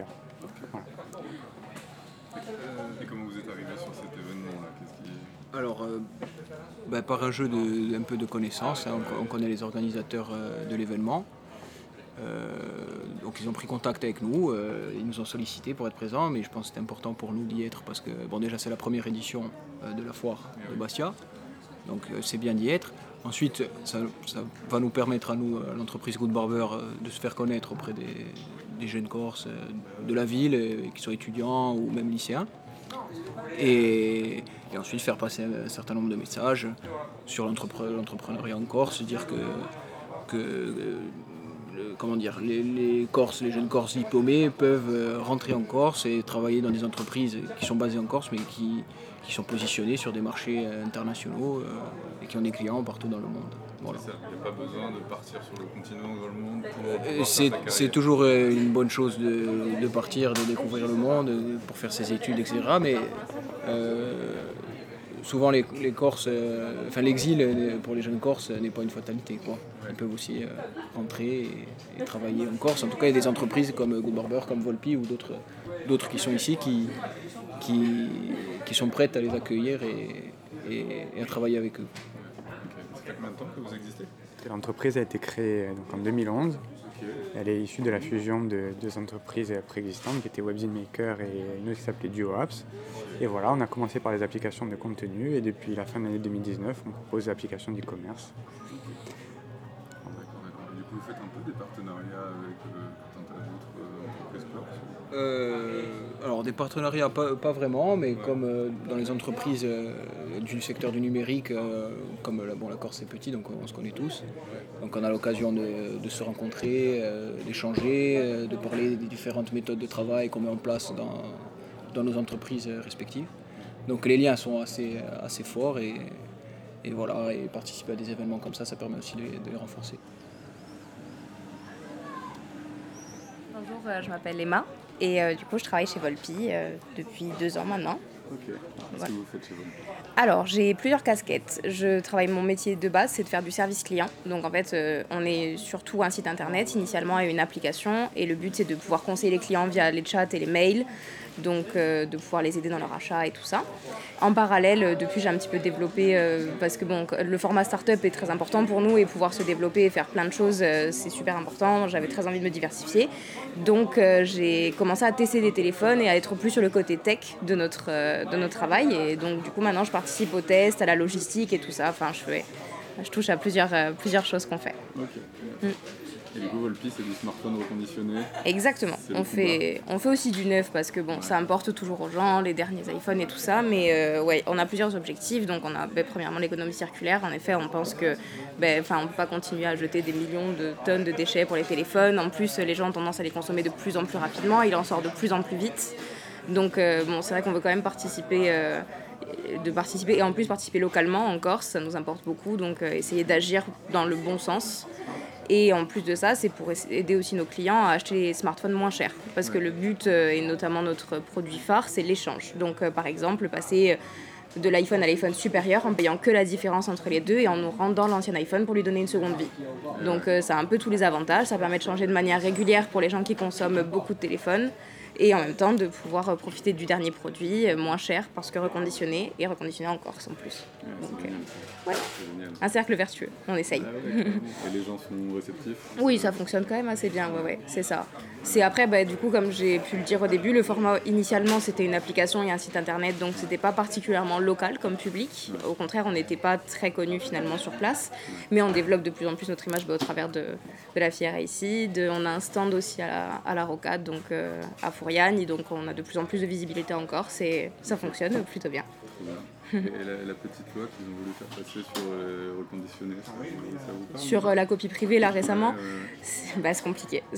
[SPEAKER 1] Et comment vous êtes arrivé sur cet événement-là
[SPEAKER 7] Alors, ben, par un jeu de, un peu de connaissances, hein, on, connaît les organisateurs de l'événement. Euh, donc ils ont pris contact avec nous, euh, ils nous ont sollicité pour être présents, mais je pense que c'est important pour nous d'y être parce que bon déjà c'est la première édition euh, de la foire de Bastia, donc c'est bien d'y être. Ensuite, ça, va nous permettre à nous, l'entreprise Good Barber, de se faire connaître auprès des, jeunes Corses de la ville, qui soient étudiants ou même lycéens. Et, ensuite faire passer un certain nombre de messages sur l'entrepreneuriat en Corse, dire que, que comment dire, les, Corses, les jeunes Corses diplômés peuvent euh, rentrer en Corse et travailler dans des entreprises qui sont basées en Corse mais qui, sont positionnées sur des marchés euh, internationaux euh, et qui ont des clients partout dans le monde.
[SPEAKER 1] Voilà. Il n'y a pas besoin de partir sur le continent dans le monde
[SPEAKER 7] C'est toujours une bonne chose de, partir, de découvrir le monde, pour faire ses études, etc. Mais souvent les, Corses, euh, enfin l'exil pour les jeunes Corses n'est pas une fatalité. Quoi. Ils peuvent aussi euh, rentrer et, travailler en Corse. En tout cas, il y a des entreprises comme Good Barber, comme Volpi ou d'autres, d'autres qui sont ici qui, qui, qui sont prêtes à les accueillir et, et- et à travailler avec eux.
[SPEAKER 1] Ça fait combien de temps que vous existez?
[SPEAKER 6] L'entreprise a été créée donc, en 2011. Elle est issue de la fusion de deux entreprises préexistantes qui étaient Webzine Maker et une autre qui s'appelait Duo Apps. Et voilà, on a commencé par les applications de contenu et depuis la fin de l'année 2019, on propose des applications d'e-commerce.
[SPEAKER 1] Euh,
[SPEAKER 7] alors des partenariats pas, pas vraiment, mais comme euh, dans les entreprises euh, du secteur du numérique, euh, comme la, bon, la Corse est petit, donc on se connaît tous. Donc on a l'occasion de, de se rencontrer, euh, d'échanger, euh, de parler des différentes méthodes de travail qu'on met en place dans, dans nos entreprises euh, respectives. Donc les liens sont assez, assez forts et, et voilà, et participer à des événements comme ça, ça permet aussi de, de les renforcer.
[SPEAKER 8] Bonjour, je m'appelle Emma et euh, du coup je travaille chez Volpi euh, depuis deux ans maintenant.
[SPEAKER 1] Ok. Qu'est-ce
[SPEAKER 8] Voilà.
[SPEAKER 1] que vous faites chez vous
[SPEAKER 8] Alors j'ai plusieurs casquettes. Je travaille mon métier de base, c'est de faire du service client. Donc en fait euh, on est surtout un site internet initialement et une application et le but c'est de pouvoir conseiller les clients via les chats et les mails. Donc euh, de pouvoir les aider dans leur achat et tout ça. En parallèle, euh, depuis j'ai un petit peu développé euh, parce que bon, le format startup est très important pour nous et pouvoir se développer et faire plein de choses, c'est super important. J'avais très envie de me diversifier. Donc j'ai commencé à tester des téléphones et à être plus sur le côté tech de notre, de notre travail. Et donc du coup maintenant je participe aux tests, à la logistique et tout ça. Enfin je, fais, je touche à plusieurs, euh, plusieurs choses qu'on fait.
[SPEAKER 1] Ok.
[SPEAKER 8] Mm.
[SPEAKER 1] Et du coup, Volpi, c'est du smartphone reconditionné.
[SPEAKER 8] Exactement. On fait, on fait aussi du neuf parce que bon, ça importe toujours aux gens, les derniers iPhones et tout ça. Mais euh, ouais, on a plusieurs objectifs. Donc on a ben, premièrement l'économie circulaire. En effet, on pense que ben, on ne peut pas continuer à jeter des millions de tonnes de déchets pour les téléphones. En plus, les gens ont tendance à les consommer de plus en plus rapidement. Il en sort de plus en plus vite. Donc euh, bon, c'est vrai qu'on veut quand même participer. euh, de participer et en plus participer localement en Corse, ça nous importe beaucoup, donc euh, essayer d'agir dans le bon sens. Et en plus de ça, c'est pour aider aussi nos clients à acheter des smartphones moins chers. Parce que le but, euh, et notamment notre produit phare, c'est l'échange. Donc euh, par exemple, passer de l'iPhone à l'iPhone supérieur en payant que la différence entre les deux et en nous rendant l'ancien iPhone pour lui donner une seconde vie. Donc ça a un peu tous les avantages. Ça permet de changer de manière régulière pour les gens qui consomment beaucoup de téléphones. Et en même temps de pouvoir euh, profiter du dernier produit, euh, moins cher parce que reconditionné, et reconditionné en Corse en plus. Donc, euh, ouais. Un cercle vertueux, on essaye.
[SPEAKER 1] Ah ouais. Et les gens sont réceptifs
[SPEAKER 8] Oui, ça fonctionne quand même assez bien, ouais, ouais, c'est ça. C'est après, bah, du coup, comme j'ai pu le dire au début, le format initialement c'était une application et un site internet, donc c'était pas particulièrement local comme public. Au contraire, on n'était pas très connu finalement sur place, mais on développe de plus en plus notre image bah, au travers de, de la fière ici. De, on a un stand aussi à la, à la Rocade, donc euh, à Fouriagne, donc on a de plus en plus de visibilité en Corse et ça fonctionne plutôt bien.
[SPEAKER 1] Et la, la petite loi qu'ils ont voulu faire passer sur euh, reconditionner, ça vous parle
[SPEAKER 8] Sur euh, la copie privée, là récemment,
[SPEAKER 1] Ouais, ouais.
[SPEAKER 8] C'est bah, c'est compliqué.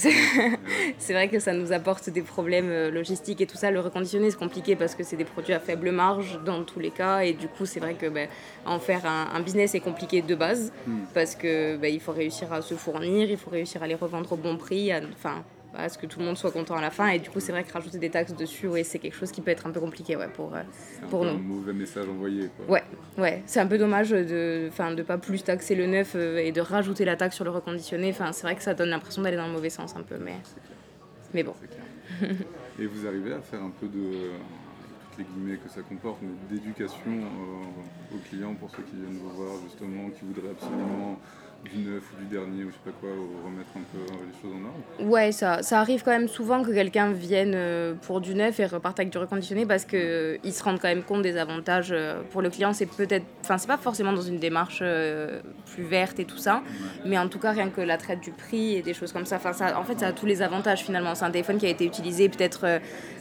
[SPEAKER 8] C'est vrai que ça nous apporte des problèmes euh, logistiques et tout ça. Le reconditionner, c'est compliqué parce que c'est des produits à faible marge dans tous les cas. Et du coup, c'est vrai que bah, en faire un, un business est compliqué de base parce que bah, il faut réussir à se fournir, il faut réussir à les revendre au bon prix, à- à ce que tout le monde soit content à la fin. Et du coup, c'est vrai que rajouter des taxes dessus, ouais, c'est quelque chose qui peut être un peu compliqué ouais, pour, euh,
[SPEAKER 1] C'est un
[SPEAKER 8] pour
[SPEAKER 1] peu
[SPEAKER 8] nous.
[SPEAKER 1] un mauvais message envoyé. Quoi.
[SPEAKER 8] Ouais, ouais, c'est un peu dommage de ne de pas plus taxer le neuf euh, et de rajouter la taxe sur le reconditionné. Enfin, c'est vrai que ça donne l'impression d'aller dans le mauvais sens un peu, mais, mais bon.
[SPEAKER 1] Clair. Et vous arrivez à faire un peu de, toutes les guillemets que ça comporte, mais d'éducation euh, aux clients pour ceux qui viennent vous voir justement, qui voudraient absolument du neuf ou du dernier ou je sais pas quoi, ou remettre un peu euh, les choses en ordre.
[SPEAKER 8] Ouais, ça, ça arrive quand même souvent que quelqu'un vienne euh, pour du neuf et reparte avec du reconditionné parce qu'ils se rendent quand même compte des avantages. euh, Pour le client, c'est peut-être. Enfin, c'est pas forcément dans une démarche euh, plus verte et tout ça, mais en tout cas, rien que la traite du prix et des choses comme ça. Enfin, ça en fait, ça a tous les avantages finalement. C'est un téléphone qui a été utilisé peut-être.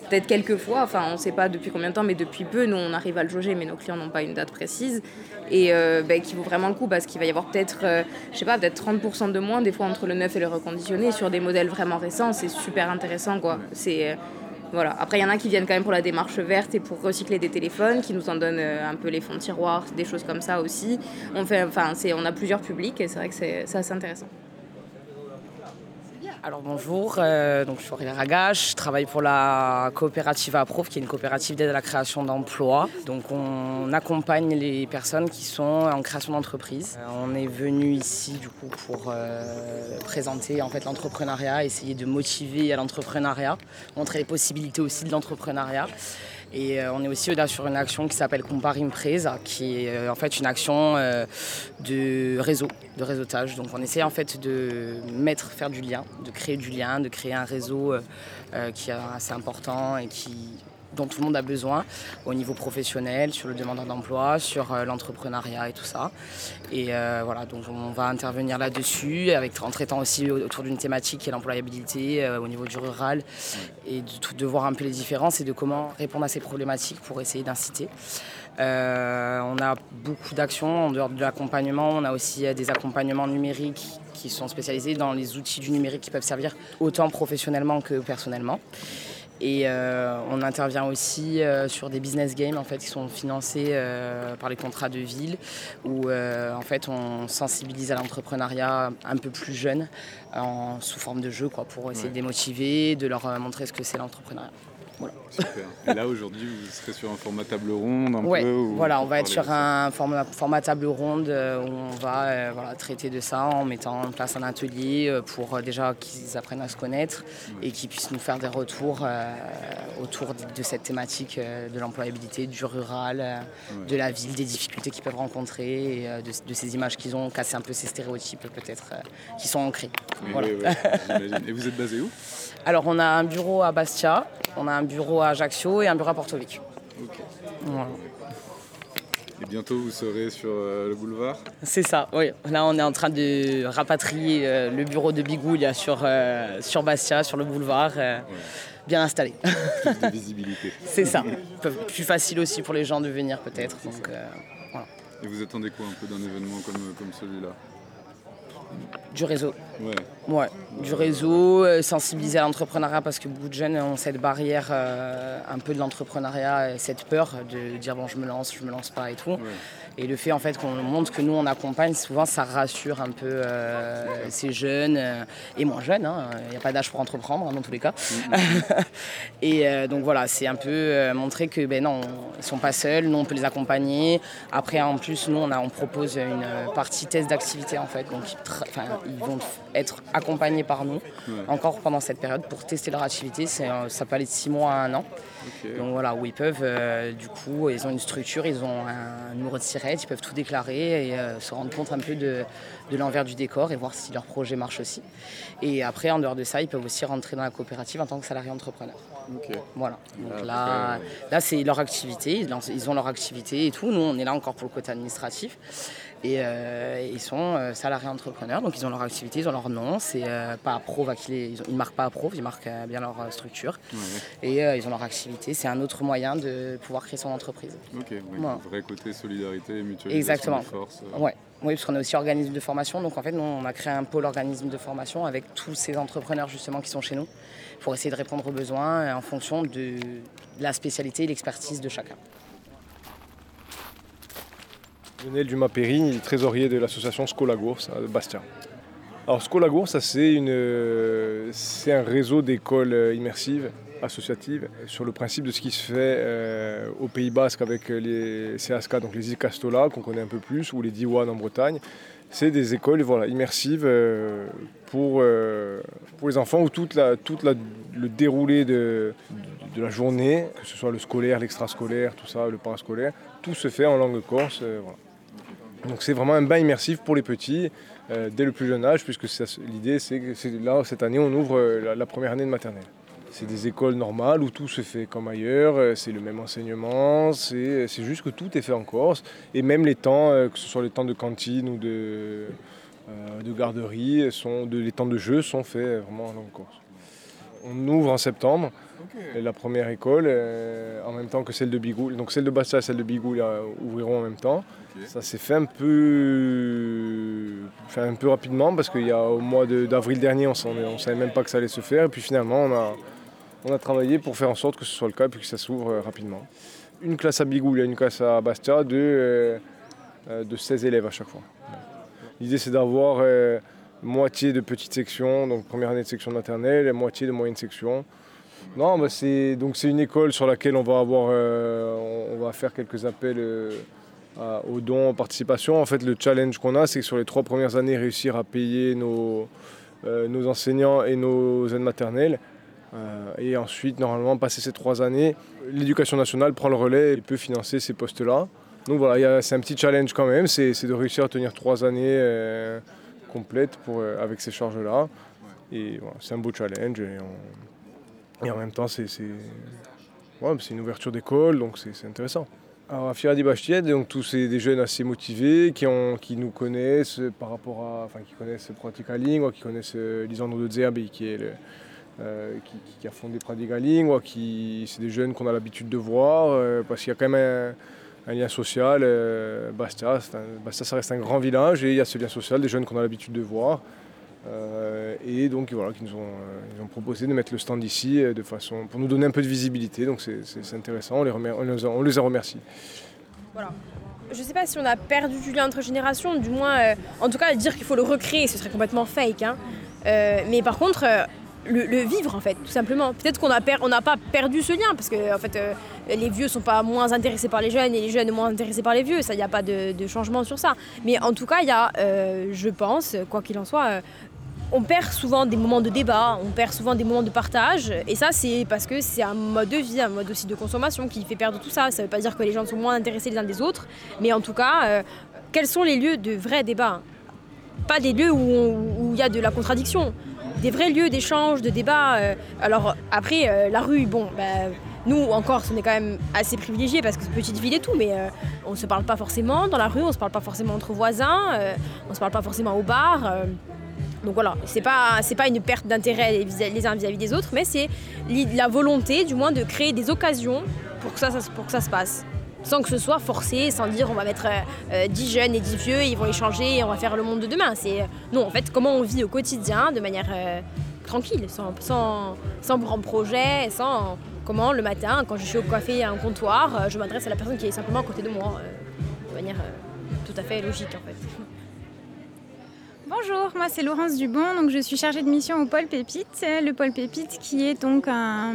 [SPEAKER 8] Peut-être quelques fois, enfin on ne sait pas depuis combien de temps, mais depuis peu, nous on arrive à le jauger, mais nos clients n'ont pas une date précise. Et euh, ben, qui vaut vraiment le coup parce qu'il va y avoir peut-être, euh, je sais pas, peut-être 30% de moins des fois entre le neuf et le reconditionné sur des modèles vraiment récents. C'est super intéressant quoi. C'est. euh, voilà. Après, il y en a qui viennent quand même pour la démarche verte et pour recycler des téléphones, qui nous en donnent euh, un peu les fonds de tiroir, des choses comme ça aussi. On, fait, enfin, on a plusieurs publics et c'est vrai que c'est assez intéressant.
[SPEAKER 9] Alors bonjour, euh, donc je suis Aurélie Ragache, je travaille pour la coopérative Approve, qui est une coopérative d'aide à la création d'emplois. Donc on accompagne les personnes qui sont en création d'entreprise. Euh, on est venu ici du coup pour euh, présenter en fait l'entrepreneuriat, essayer de motiver à l'entrepreneuriat, montrer les possibilités aussi de l'entrepreneuriat. Et on est aussi là sur une action qui s'appelle Compare Impresa, qui est en fait une action de réseau, de réseautage. Donc on essaie en fait de mettre, faire du lien, de créer du lien, de créer un réseau qui est assez important et qui dont tout le monde a besoin au niveau professionnel, sur le demandeur d'emploi, sur euh, l'entrepreneuriat et tout ça. Et euh, voilà, donc on va intervenir là-dessus avec, en traitant aussi autour d'une thématique qui est l'employabilité euh, au niveau du rural et de, de, voir un peu les différences et de comment répondre à ces problématiques pour essayer d'inciter. on a beaucoup d'actions en dehors de l'accompagnement. On a aussi des accompagnements numériques qui sont spécialisés dans les outils du numérique qui peuvent servir autant professionnellement que personnellement. Et euh, on intervient aussi euh, sur des business games en fait, qui sont financés euh, par les contrats de ville, où en fait, on sensibilise à l'entrepreneuriat un peu plus jeune, en, sous forme de jeu, quoi, pour essayer de les motiver, de leur montrer ce que c'est l'entrepreneuriat.
[SPEAKER 1] Et là, aujourd'hui, vous serez sur un format table ronde un
[SPEAKER 9] ouais,
[SPEAKER 1] peu
[SPEAKER 9] Voilà, on va être sur un format, table ronde euh, où on va euh, voilà, traiter de ça en mettant en place un atelier euh, pour déjà qu'ils apprennent à se connaître et qu'ils puissent nous faire des retours autour de, cette thématique de l'employabilité, du rural, de la ville, des difficultés qu'ils peuvent rencontrer et de, ces images qu'ils ont, casser un peu ces stéréotypes peut-être qui sont ancrés.
[SPEAKER 1] et vous êtes basé où?
[SPEAKER 9] Alors, on a un bureau à Bastia, on a un bureau à Ajaccio et un bureau à Porto Vecchio.
[SPEAKER 1] Et bientôt vous serez sur euh, le boulevard?
[SPEAKER 9] C'est ça, oui. Là on est en train de rapatrier euh, le bureau de Bigouille sur, euh, sur Bastia, sur le boulevard, bien installé.
[SPEAKER 1] Plus de visibilité.
[SPEAKER 9] C'est ça. Plus facile aussi pour les gens de venir peut-être.
[SPEAKER 1] Et vous attendez quoi un peu d'un événement comme, comme celui-là?
[SPEAKER 9] Du réseau. Ouais. Du réseau, euh, sensibiliser à l'entrepreneuriat parce que beaucoup de jeunes ont cette barrière euh, un peu de l'entrepreneuriat, cette peur de dire bon je me lance, je me lance pas et tout. Et le fait en fait qu'on montre que nous on accompagne, souvent ça rassure un peu euh, ces jeunes et moins jeunes. Hein. Il n'y a pas d'âge pour entreprendre hein, dans tous les cas. Mm-hmm. et donc voilà, c'est un peu montrer que ben non, ils sont pas seuls, nous on peut les accompagner. Après en plus nous on, a, on propose une partie test d'activité en fait, donc ils vont être accompagnés par nous encore pendant cette période pour tester leur activité. Ça peut aller de 6 mois à un an. Donc voilà, où ils peuvent, euh, du coup, ils ont une structure, ils ont un numéro de sirette, ils peuvent tout déclarer et euh, se rendre compte un peu de, l'envers du décor et voir si leur projet marche aussi. Et après, en dehors de ça, ils peuvent aussi rentrer dans la coopérative en tant que salarié entrepreneur. Voilà. Donc là, là c'est leur activité, ils ont leur activité et tout. Nous, on est là encore pour le côté administratif. Et euh, ils sont euh, salariés entrepreneurs, donc ils ont leur activité, ils ont leur nom. C'est euh, pas Approve, ils, ne marquent pas Approve, ils marquent bien leur structure. Et ils ont leur activité. C'est un autre moyen de pouvoir créer son entreprise.
[SPEAKER 1] Ok, oui, vrai côté solidarité et mutualisation
[SPEAKER 9] Exactement.
[SPEAKER 1] force.
[SPEAKER 9] Ouais. Oui, parce qu'on est aussi organisme de formation. Donc en fait, nous, on a créé un pôle organisme de formation avec tous ces entrepreneurs justement qui sont chez nous pour essayer de répondre aux besoins en fonction de la spécialité et l'expertise de chacun.
[SPEAKER 10] Lionel Dumas-Perry, trésorier de l'association Scolagours de Bastia. Alors Scolagours, c'est, c'est un réseau d'écoles euh, immersives, associatives, sur le principe de ce qui se fait euh, au Pays Basque avec les CASK, donc les Icastola, qu'on connaît un peu plus, ou les Diwan en Bretagne. C'est des écoles voilà, immersives euh, pour, pour les enfants où tout la, toute le déroulé de, de, la journée, que ce soit le scolaire, l'extrascolaire, tout ça, le parascolaire, tout se fait en langue corse. Donc c'est vraiment un bain immersif pour les petits euh, dès le plus jeune âge, puisque l'idée c'est que là, cette année, on ouvre euh, la, première année de maternelle. C'est des écoles normales où tout se fait comme ailleurs, euh, c'est le même enseignement, c'est juste que tout est fait en Corse. Et même les temps, que ce soit les temps de cantine ou de, de garderie, sont, de, les temps de jeu sont faits vraiment en corse. On ouvre en septembre la première école en même temps que celle de Bigoul. Donc celle de Bastia et celle de Bigoul ouvriront en même temps. Ça s'est fait un peu, un peu rapidement parce qu'il y a au mois d'avril dernier, on ne savait même pas que ça allait se faire. Et puis finalement, on a, on a travaillé pour faire en sorte que ce soit le cas et que ça s'ouvre euh, rapidement. Une classe à Bigoul et une classe à Bastia de, euh, euh, de 16 élèves à chaque fois. L'idée, c'est d'avoir moitié de petites sections, donc première année de section maternelle, et moitié de moyenne section. Non, bah c'est donc c'est une école sur laquelle on va faire quelques appels aux dons, en participation. En fait, le challenge qu'on a, c'est que sur les trois premières années, réussir à payer nos enseignants et nos aides maternelles et ensuite, normalement, passer ces trois années, l'éducation nationale prend le relais et peut financer ces postes-là. Donc voilà, c'est un petit challenge quand même, c'est de réussir à tenir trois années complètes pour, avec ces charges-là. Et c'est un beau challenge. Et, en même temps, c'est une ouverture d'école, donc c'est intéressant. Alors à Firadi donc tous ces des jeunes assez motivés qui, ont, qui nous connaissent par rapport à, enfin qui connaissent Pratica Lingua, qui connaissent euh, Lisandro de Zerbi qui est euh, qui, a fondé Pratica Lingua, qui c'est des jeunes qu'on a l'habitude de voir euh, parce qu'il y a quand même un, lien social. Bastia, Bastia, ça reste un grand village et il y a ce lien social des jeunes qu'on a l'habitude de voir. Euh, et donc voilà, qui nous ont, euh, ont, proposé de mettre le stand ici euh, de façon, pour nous donner un peu de visibilité. Donc c'est intéressant, on les, on, les a, on les, a, remerciés.
[SPEAKER 2] Voilà. Je ne sais pas si on a perdu du lien entre générations, du moins, en tout cas, dire qu'il faut le recréer, ce serait complètement fake. Hein. mais par contre, le, vivre en fait, tout simplement. Peut-être qu'on n'a pas perdu ce lien, parce que en fait, les vieux sont pas moins intéressés par les jeunes et les jeunes moins intéressés par les vieux. Ça, il n'y a pas de, changement sur ça. Mais en tout cas, il y a, je pense, quoi qu'il en soit, on perd souvent des moments de débat, on perd souvent des moments de partage. Et ça, c'est parce que c'est un mode de vie, un mode aussi de consommation qui fait perdre tout ça. Ça ne veut pas dire que les gens sont moins intéressés les uns des autres, mais en tout cas, euh, quels sont les lieux de vrais débats? Pas des lieux où il y a de la contradiction, des vrais lieux d'échange, de débat. Euh. alors après, euh, la rue, bon, ben, nous encore, on est quand même assez privilégiés parce que c'est petite ville et tout, mais on ne se parle pas forcément dans la rue, on ne se parle pas forcément entre voisins, on ne se parle pas forcément au bar. Donc voilà, c'est pas pas une perte d'intérêt les uns vis-à-vis des autres, mais c'est la volonté, du moins, de créer des occasions pour que ça, pour que ça se passe, sans que ce soit forcé, sans dire on va mettre 10 euh, euh, jeunes et 10 vieux, ils vont échanger et on va faire le monde de demain. C'est euh, non, en fait, comment on vit au quotidien de manière tranquille, sans, sans, sans grand projet, sans comment le matin, quand je suis au café à un comptoir, je m'adresse à la personne qui est simplement à côté de moi, de manière tout à fait logique en fait.
[SPEAKER 11] Bonjour, moi c'est Laurence Dubon, donc je suis chargée de mission au pôle Pépite. Le pôle Pépite qui est donc un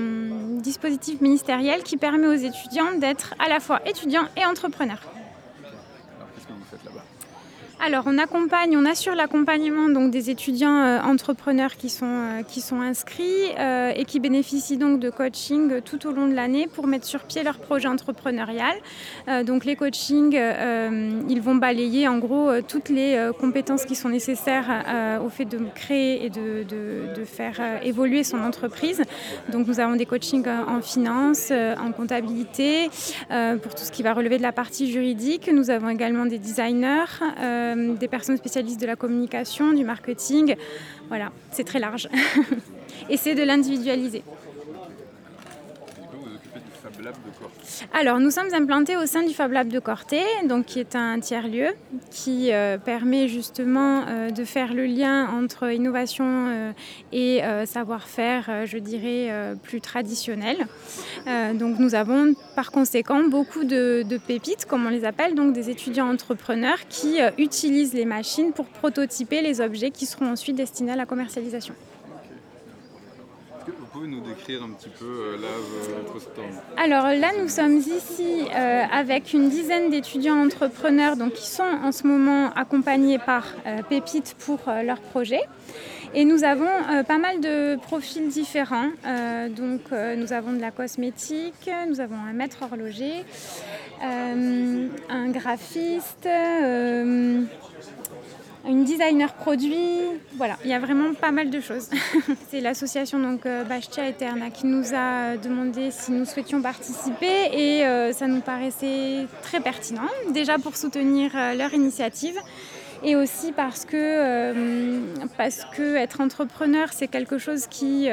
[SPEAKER 11] dispositif ministériel qui permet aux étudiants d'être à la fois étudiants et entrepreneurs. Alors, on accompagne, on assure l'accompagnement donc des étudiants euh, entrepreneurs qui sont, euh, qui sont inscrits euh, et qui bénéficient donc de coaching tout au long de l'année pour mettre sur pied leur projet entrepreneurial. donc, les coachings, ils vont balayer en gros toutes les compétences qui sont nécessaires au fait de créer et de, de faire évoluer son entreprise. Donc, nous avons des coachings en finance, en comptabilité, pour tout ce qui va relever de la partie juridique. Nous avons également des designers. Euh, des personnes spécialistes de la communication, du marketing. Voilà, c'est très large. Et c'est de l'individualiser. Alors, nous sommes implantés au sein du Fab Lab de Corté, donc qui est un tiers-lieu qui euh, permet justement euh, de faire le lien entre innovation euh, et savoir-faire, je dirais, plus traditionnel. donc, nous avons par conséquent beaucoup de, de, pépites, comme on les appelle, donc des étudiants entrepreneurs qui utilisent les machines pour prototyper les objets qui seront ensuite destinés à la commercialisation
[SPEAKER 1] nous décrire un petit peu euh, là
[SPEAKER 11] Alors là, nous sommes ici euh, avec une dizaine d'étudiants entrepreneurs donc, qui sont en ce moment accompagnés par euh, Pépite pour leur projet. Et nous avons pas mal de profils différents. donc nous avons de la cosmétique, nous avons un maître horloger, un graphiste une designer produit. Voilà, il y a vraiment pas mal de choses. C'est l'association donc euh, Bastia Eterna qui nous a demandé si nous souhaitions participer et euh, ça nous paraissait très pertinent. Déjà pour soutenir euh, leur initiative et aussi parce que, parce que être entrepreneur c'est quelque chose qui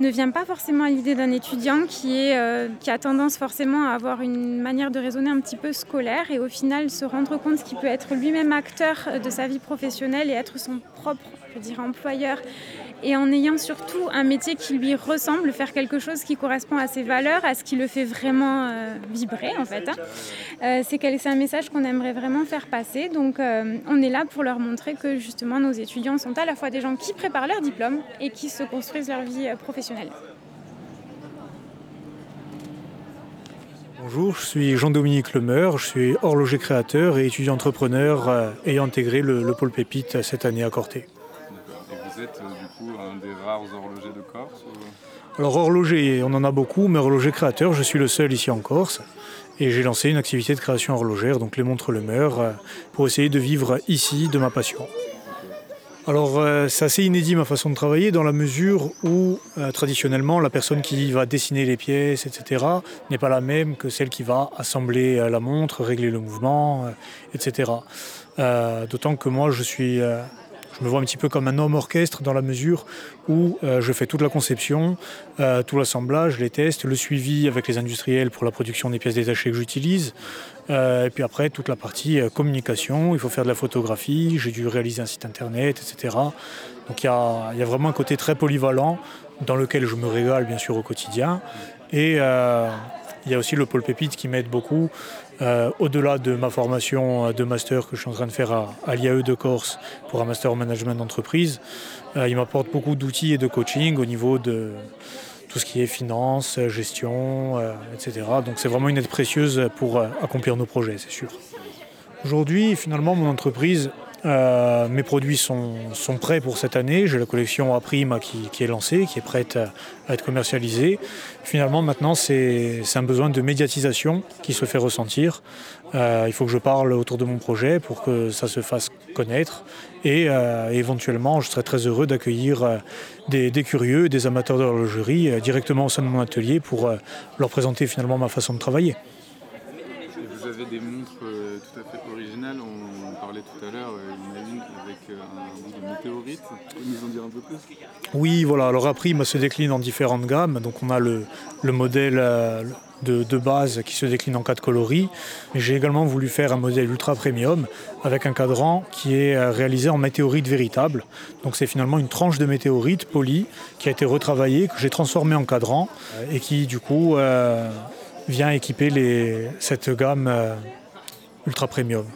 [SPEAKER 11] ne vient pas forcément à l'idée d'un étudiant qui, est, euh, qui a tendance forcément à avoir une manière de raisonner un petit peu scolaire et au final se rendre compte qu'il peut être lui-même acteur de sa vie professionnelle et être son propre employeur et en ayant surtout un métier qui lui ressemble, faire quelque chose qui correspond à ses valeurs, à ce qui le fait vraiment euh, vibrer en fait. Hein. Euh, c'est un message qu'on aimerait vraiment faire passer. Donc euh, on est là pour leur montrer que justement nos étudiants sont à la fois des gens qui préparent leur diplôme et qui se construisent leur vie professionnelle.
[SPEAKER 12] Bonjour, je suis Jean-Dominique Lemeur, je suis horloger créateur et étudiant entrepreneur ayant intégré le, le pôle Pépite cette année à Corté
[SPEAKER 1] vous êtes euh, du coup un des rares horlogers de Corse
[SPEAKER 12] Alors horloger, on en a beaucoup, mais horloger créateur, je suis le seul ici en Corse. Et j'ai lancé une activité de création horlogère, donc les montres Le Meur, euh, pour essayer de vivre ici de ma passion. Alors euh, c'est assez inédit ma façon de travailler dans la mesure où traditionnellement la personne qui va dessiner les pièces, etc., n'est pas la même que celle qui va assembler la montre, régler le mouvement, etc. D'autant que moi je suis je me vois un petit peu comme un homme orchestre dans la mesure où euh, je fais toute la conception, euh, tout l'assemblage, les tests, le suivi avec les industriels pour la production des pièces détachées que j'utilise. Euh, et puis après, toute la partie communication, il faut faire de la photographie, j'ai dû réaliser un site internet, etc. Donc il y a, y a, vraiment un côté très polyvalent dans lequel je me régale bien sûr au quotidien. Et il y a aussi le pôle pépite qui m'aide beaucoup euh, au-delà de ma formation de master que je suis en train de faire à, l'IAE de Corse pour un master en management d'entreprise, euh, il m'apporte beaucoup d'outils et de coaching au niveau de tout ce qui est finance, gestion, euh, etc. Donc c'est vraiment une aide précieuse pour accomplir nos projets, c'est sûr. Aujourd'hui, finalement, mon entreprise euh, mes produits sont, prêts pour cette année. J'ai la collection A Prime qui, est lancée, qui est prête à, être commercialisée. Finalement, maintenant, c'est un besoin de médiatisation qui se fait ressentir. Euh, il faut que je parle autour de mon projet pour que ça se fasse connaître. Et euh, éventuellement, je serais très heureux d'accueillir des, curieux, des amateurs d'horlogerie directement au sein de mon atelier pour leur présenter finalement ma façon de travailler.
[SPEAKER 1] vous avez des montres tout à fait originales. On parlait tout à l'heure météorite. nous en dire un peu plus
[SPEAKER 12] Oui, voilà. Alors après, il se décline en différentes gammes. Donc on a le, modèle euh, de, base qui se décline en quatre coloris. Mais j'ai également voulu faire un modèle ultra premium avec un cadran qui est euh, réalisé en météorite véritable. Donc c'est finalement une tranche de météorite polie qui a été retravaillée, que j'ai transformée en cadran euh, et qui du coup vient équiper les, cette gamme ultra premium.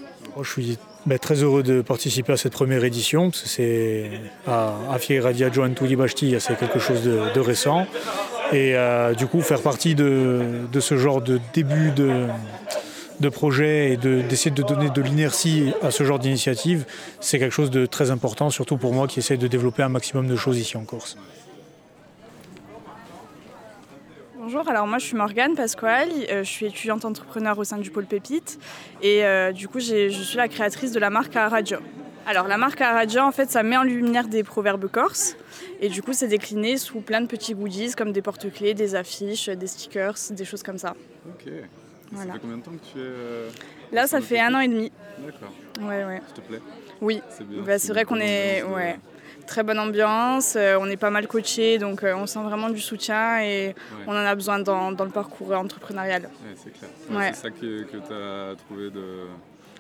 [SPEAKER 12] Je suis ben, très heureux de participer à cette première édition, parce que c'est à, à Fiera di c'est quelque chose de, récent. Et euh, du coup, faire partie de, ce genre de début de, projet et d'essayer de, donner de l'inertie à ce genre d'initiative, c'est quelque chose de très important, surtout pour moi qui essaie de développer un maximum de choses ici en Corse.
[SPEAKER 13] Bonjour, alors moi je suis Morgane Pasquale, euh, je suis étudiante entrepreneur au sein du pôle Pépite et euh, du coup je suis la créatrice de la marque Aradio. Alors la marque Aradio en fait ça met en lumière des proverbes corses et du coup c'est décliné sous plein de petits goodies comme des porte-clés, des affiches, des stickers, des choses comme ça.
[SPEAKER 1] Ok. Ça fait combien de temps que tu es euh,
[SPEAKER 13] Là ça fait un an et demi.
[SPEAKER 1] D'accord.
[SPEAKER 13] Ouais ouais.
[SPEAKER 1] Ça te plaît
[SPEAKER 13] Oui. C'est bah, vrai qu'on est... Ouais très bonne ambiance, euh, on est pas mal coaché, donc euh, on sent vraiment du soutien et on en a besoin dans, le parcours entrepreneurial.
[SPEAKER 1] Ouais, c'est clair. C'est ça que, que tu as trouvé de,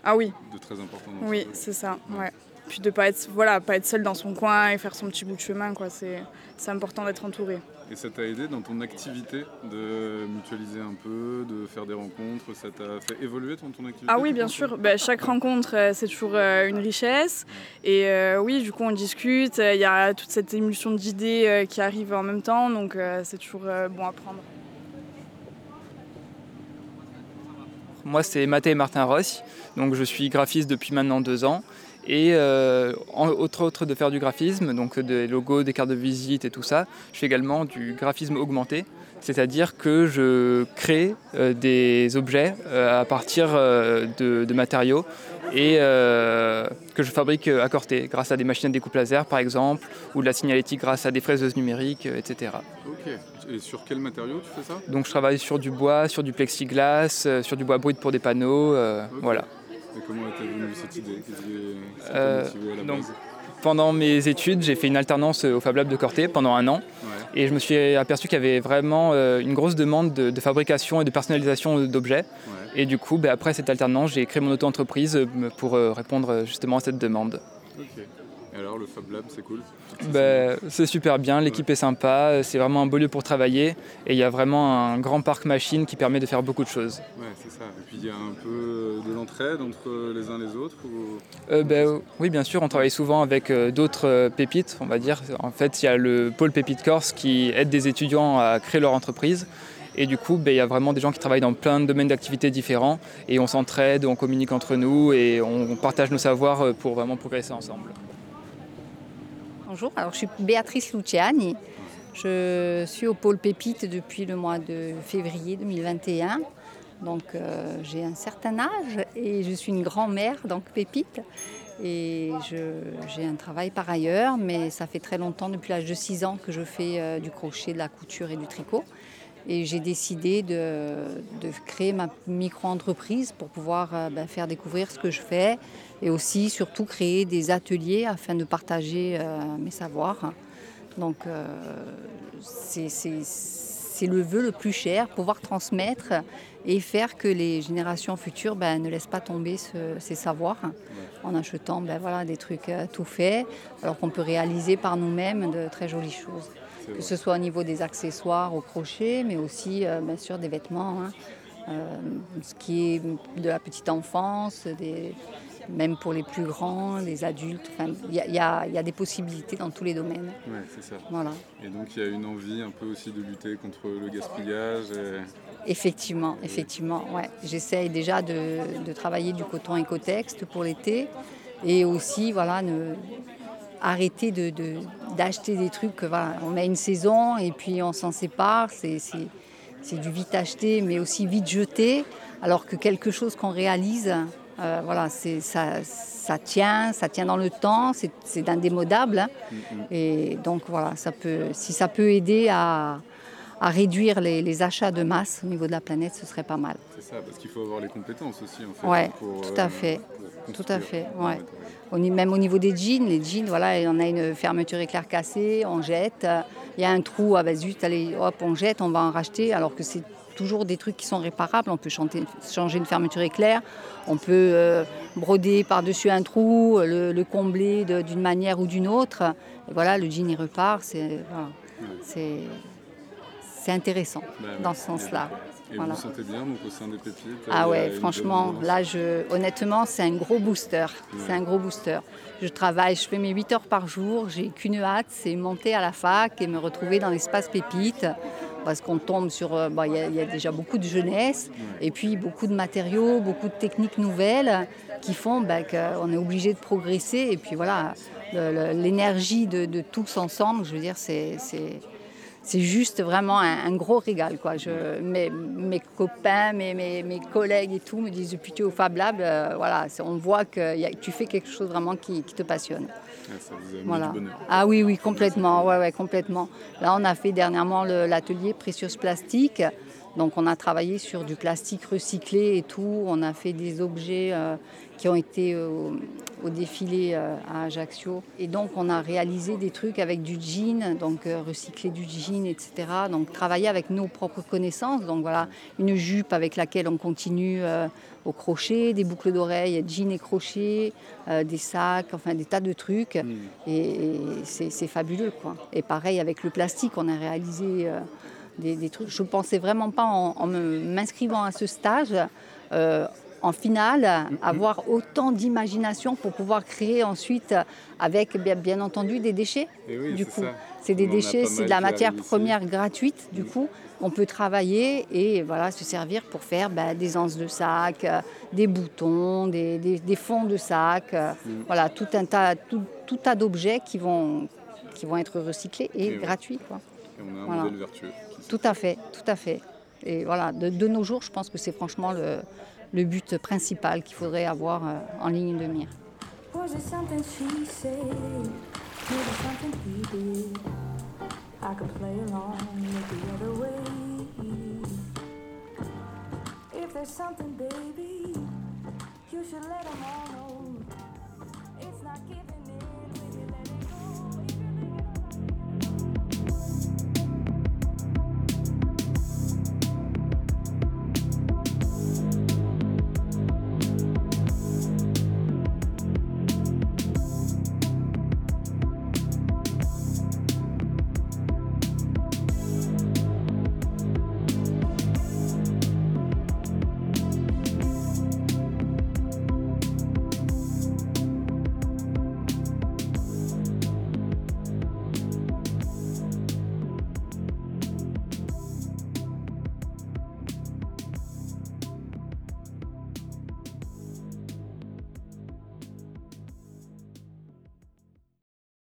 [SPEAKER 13] ah oui.
[SPEAKER 1] de très important.
[SPEAKER 13] oui, c'est ça. Ouais. Puis de pas être, voilà, pas être seul dans son coin et faire son petit bout de chemin, quoi. C'est, c'est important d'être entouré.
[SPEAKER 1] Et ça t'a aidé dans ton activité de mutualiser un peu, de faire des rencontres? Ça t'a fait évoluer ton, ton activité
[SPEAKER 13] Ah oui, bien sûr. Bah, chaque rencontre, euh, c'est toujours euh, une richesse. Et euh, oui, du coup, on discute. Il y a toute cette émulsion d'idées qui arrive en même temps. Donc, c'est toujours bon à prendre.
[SPEAKER 14] Moi, c'est Mathé Martin Ross. Donc, je suis graphiste depuis maintenant deux ans. Et euh, autre, autre de faire du graphisme, donc des logos, des cartes de visite et tout ça, je fais également du graphisme augmenté, c'est-à-dire que je crée euh, des objets euh, à partir de, matériaux et que je fabrique à Corté, grâce à des machines à découpe laser par exemple, ou de la signalétique grâce à des fraiseuses numériques, etc.
[SPEAKER 1] Ok. Et sur quel matériau tu fais ça?
[SPEAKER 14] Donc je travaille sur du bois, sur du plexiglas, sur du bois brut pour des panneaux, voilà
[SPEAKER 1] comment était venue cette idée
[SPEAKER 14] euh, donc, Pendant mes études, j'ai fait une alternance au Fab Lab de Corté pendant un an. Et je me suis aperçu qu'il y avait vraiment euh, une grosse demande de, fabrication et de personnalisation d'objets. Et du coup, ben, après cette alternance, j'ai créé mon auto-entreprise euh, pour répondre justement à cette demande.
[SPEAKER 1] Alors, le Fab Lab, c'est cool
[SPEAKER 14] ben, C'est super bien, l'équipe est sympa, c'est vraiment un beau lieu pour travailler et il y a vraiment un grand parc machine qui permet de faire beaucoup de choses.
[SPEAKER 1] Ouais, c'est ça. Et puis il y a un peu de l'entraide entre les uns et les autres
[SPEAKER 14] euh, ben, Oui, bien sûr, on travaille souvent avec euh, d'autres euh, pépites, on va dire. En fait, il y a le pôle Pépite Corse qui aide des étudiants à créer leur entreprise. Et du coup, ben, il y a vraiment des gens qui travaillent dans plein de domaines d'activités différents et on s'entraide, on communique entre nous et on partage nos savoirs pour vraiment progresser ensemble.
[SPEAKER 15] Bonjour, alors je suis Béatrice Luciani. Je suis au pôle Pépite depuis le mois de février 2021. Donc euh, j'ai un certain âge et je suis une grand-mère, donc Pépite. Et j'ai un travail par ailleurs, mais ça fait très longtemps, depuis l'âge de 6 ans, que je fais euh, du crochet, de la couture et du tricot. Et j'ai décidé de, créer ma micro-entreprise pour pouvoir euh, ben, faire découvrir ce que je fais et aussi surtout créer des ateliers afin de partager mes savoirs. Donc c'est le vœu le plus cher, pouvoir transmettre et faire que les générations futures ben, ne laissent pas tomber ces savoirs en achetant ben, voilà, des trucs euh, tout faits, alors qu'on peut réaliser par nous-mêmes de très jolies choses. Que ce soit au niveau des accessoires au crochet, mais aussi euh, bien sûr des vêtements, hein. euh, ce qui est de la petite enfance, des, même pour les plus grands, les adultes. Il y, y, a des possibilités dans tous les domaines.
[SPEAKER 1] Oui, c'est ça.
[SPEAKER 15] Voilà.
[SPEAKER 1] Et donc il y a une envie un peu aussi de lutter contre le gaspillage.
[SPEAKER 15] Effectivement, effectivement. Ouais. J'essaye déjà de, travailler du coton écotexte pour l'été et aussi voilà, ne, arrêter de, d'acheter des trucs. Voilà, on met une saison et puis on s'en sépare. C'est, c'est du vite acheté mais aussi vite jeté. Alors que quelque chose qu'on réalise, euh, voilà, ça, ça, tient, ça tient dans le temps, c'est, c'est indémodable. Hein. Mm-hmm. Et donc voilà, ça peut, si ça peut aider à, à réduire les, achats de masse au niveau de la planète, ce serait pas mal.
[SPEAKER 1] C'est ça, parce qu'il faut avoir les compétences aussi. En fait,
[SPEAKER 15] ouais, tout à euh, fait. Tout à fait, ouais. Même au niveau des jeans, les jeans, voilà, on a une fermeture éclair cassée, on jette. Il y a un trou, ah ben zut, allez, hop, on jette, on va en racheter, alors que c'est toujours des trucs qui sont réparables. On peut changer une fermeture éclair, on peut euh, broder par-dessus un trou, le, combler d'une manière ou d'une autre. Et voilà, le jean il repart. C'est c'est intéressant
[SPEAKER 1] bah
[SPEAKER 15] dans ce sens-là.
[SPEAKER 1] Et vous vous sentez bien donc, au sein des pépites
[SPEAKER 15] Ah ouais, franchement, là, je, honnêtement, c'est un gros booster. C'est un gros booster. Je travaille, je fais mes 8 heures par jour. J'ai qu'une hâte, c'est monter à la fac et me retrouver dans l'espace pépite parce qu'on tombe sur. Euh, il y, a déjà beaucoup de jeunesse et puis beaucoup de matériaux, beaucoup de techniques nouvelles qui font bah, qu'on est obligé de progresser. Et puis voilà, l'énergie de, de, tous ensemble, je veux dire, c'est c'est juste vraiment un, gros régal. Quoi. Je, mes, mes, copains, mes, mes, mes, collègues et tout me disent depuis tu es au Fab Lab, euh, voilà, on voit que tu fais quelque chose vraiment qui, te passionne.
[SPEAKER 1] ça vous a voilà. du bonheur.
[SPEAKER 15] Ah oui, oui, complètement. Ouais, ouais, complètement. Là, on a fait dernièrement l'atelier Précieuse Plastique. Donc on a travaillé sur du plastique recyclé et tout. On a fait des objets euh, qui ont été euh, au défilé euh, à Ajaccio. Et donc on a réalisé des trucs avec du jean, donc recycler du jean, etc. Donc travailler avec nos propres connaissances. Donc voilà, une jupe avec laquelle on continue au crochet, des boucles d'oreilles, jean et crochet, des sacs, enfin des tas de trucs. Mm. Et, c'est fabuleux quoi. Et pareil avec le plastique, on a réalisé des, trucs. Je ne pensais vraiment pas en, m'inscrivant à ce stage. Euh, en finale, avoir autant d'imagination pour pouvoir créer ensuite avec bien, entendu des déchets.
[SPEAKER 1] Eh
[SPEAKER 15] du coup, c'est des déchets, c'est de la matière première gratuite. Du coup, on peut travailler et voilà se servir pour faire bah, des anses de sac, euh, des boutons, des, fonds de sac, euh, mm. voilà tout un tas, tout, tas d'objets qui vont qui vont être recyclés et, gratuits. Quoi.
[SPEAKER 1] Et on a un modèle vertueux.
[SPEAKER 15] Tout à fait, tout à fait. Et voilà, de, nos jours, je pense que c'est franchement le, le, but principal qu'il faudrait avoir euh, en ligne de mire. Baby, you should let them all know.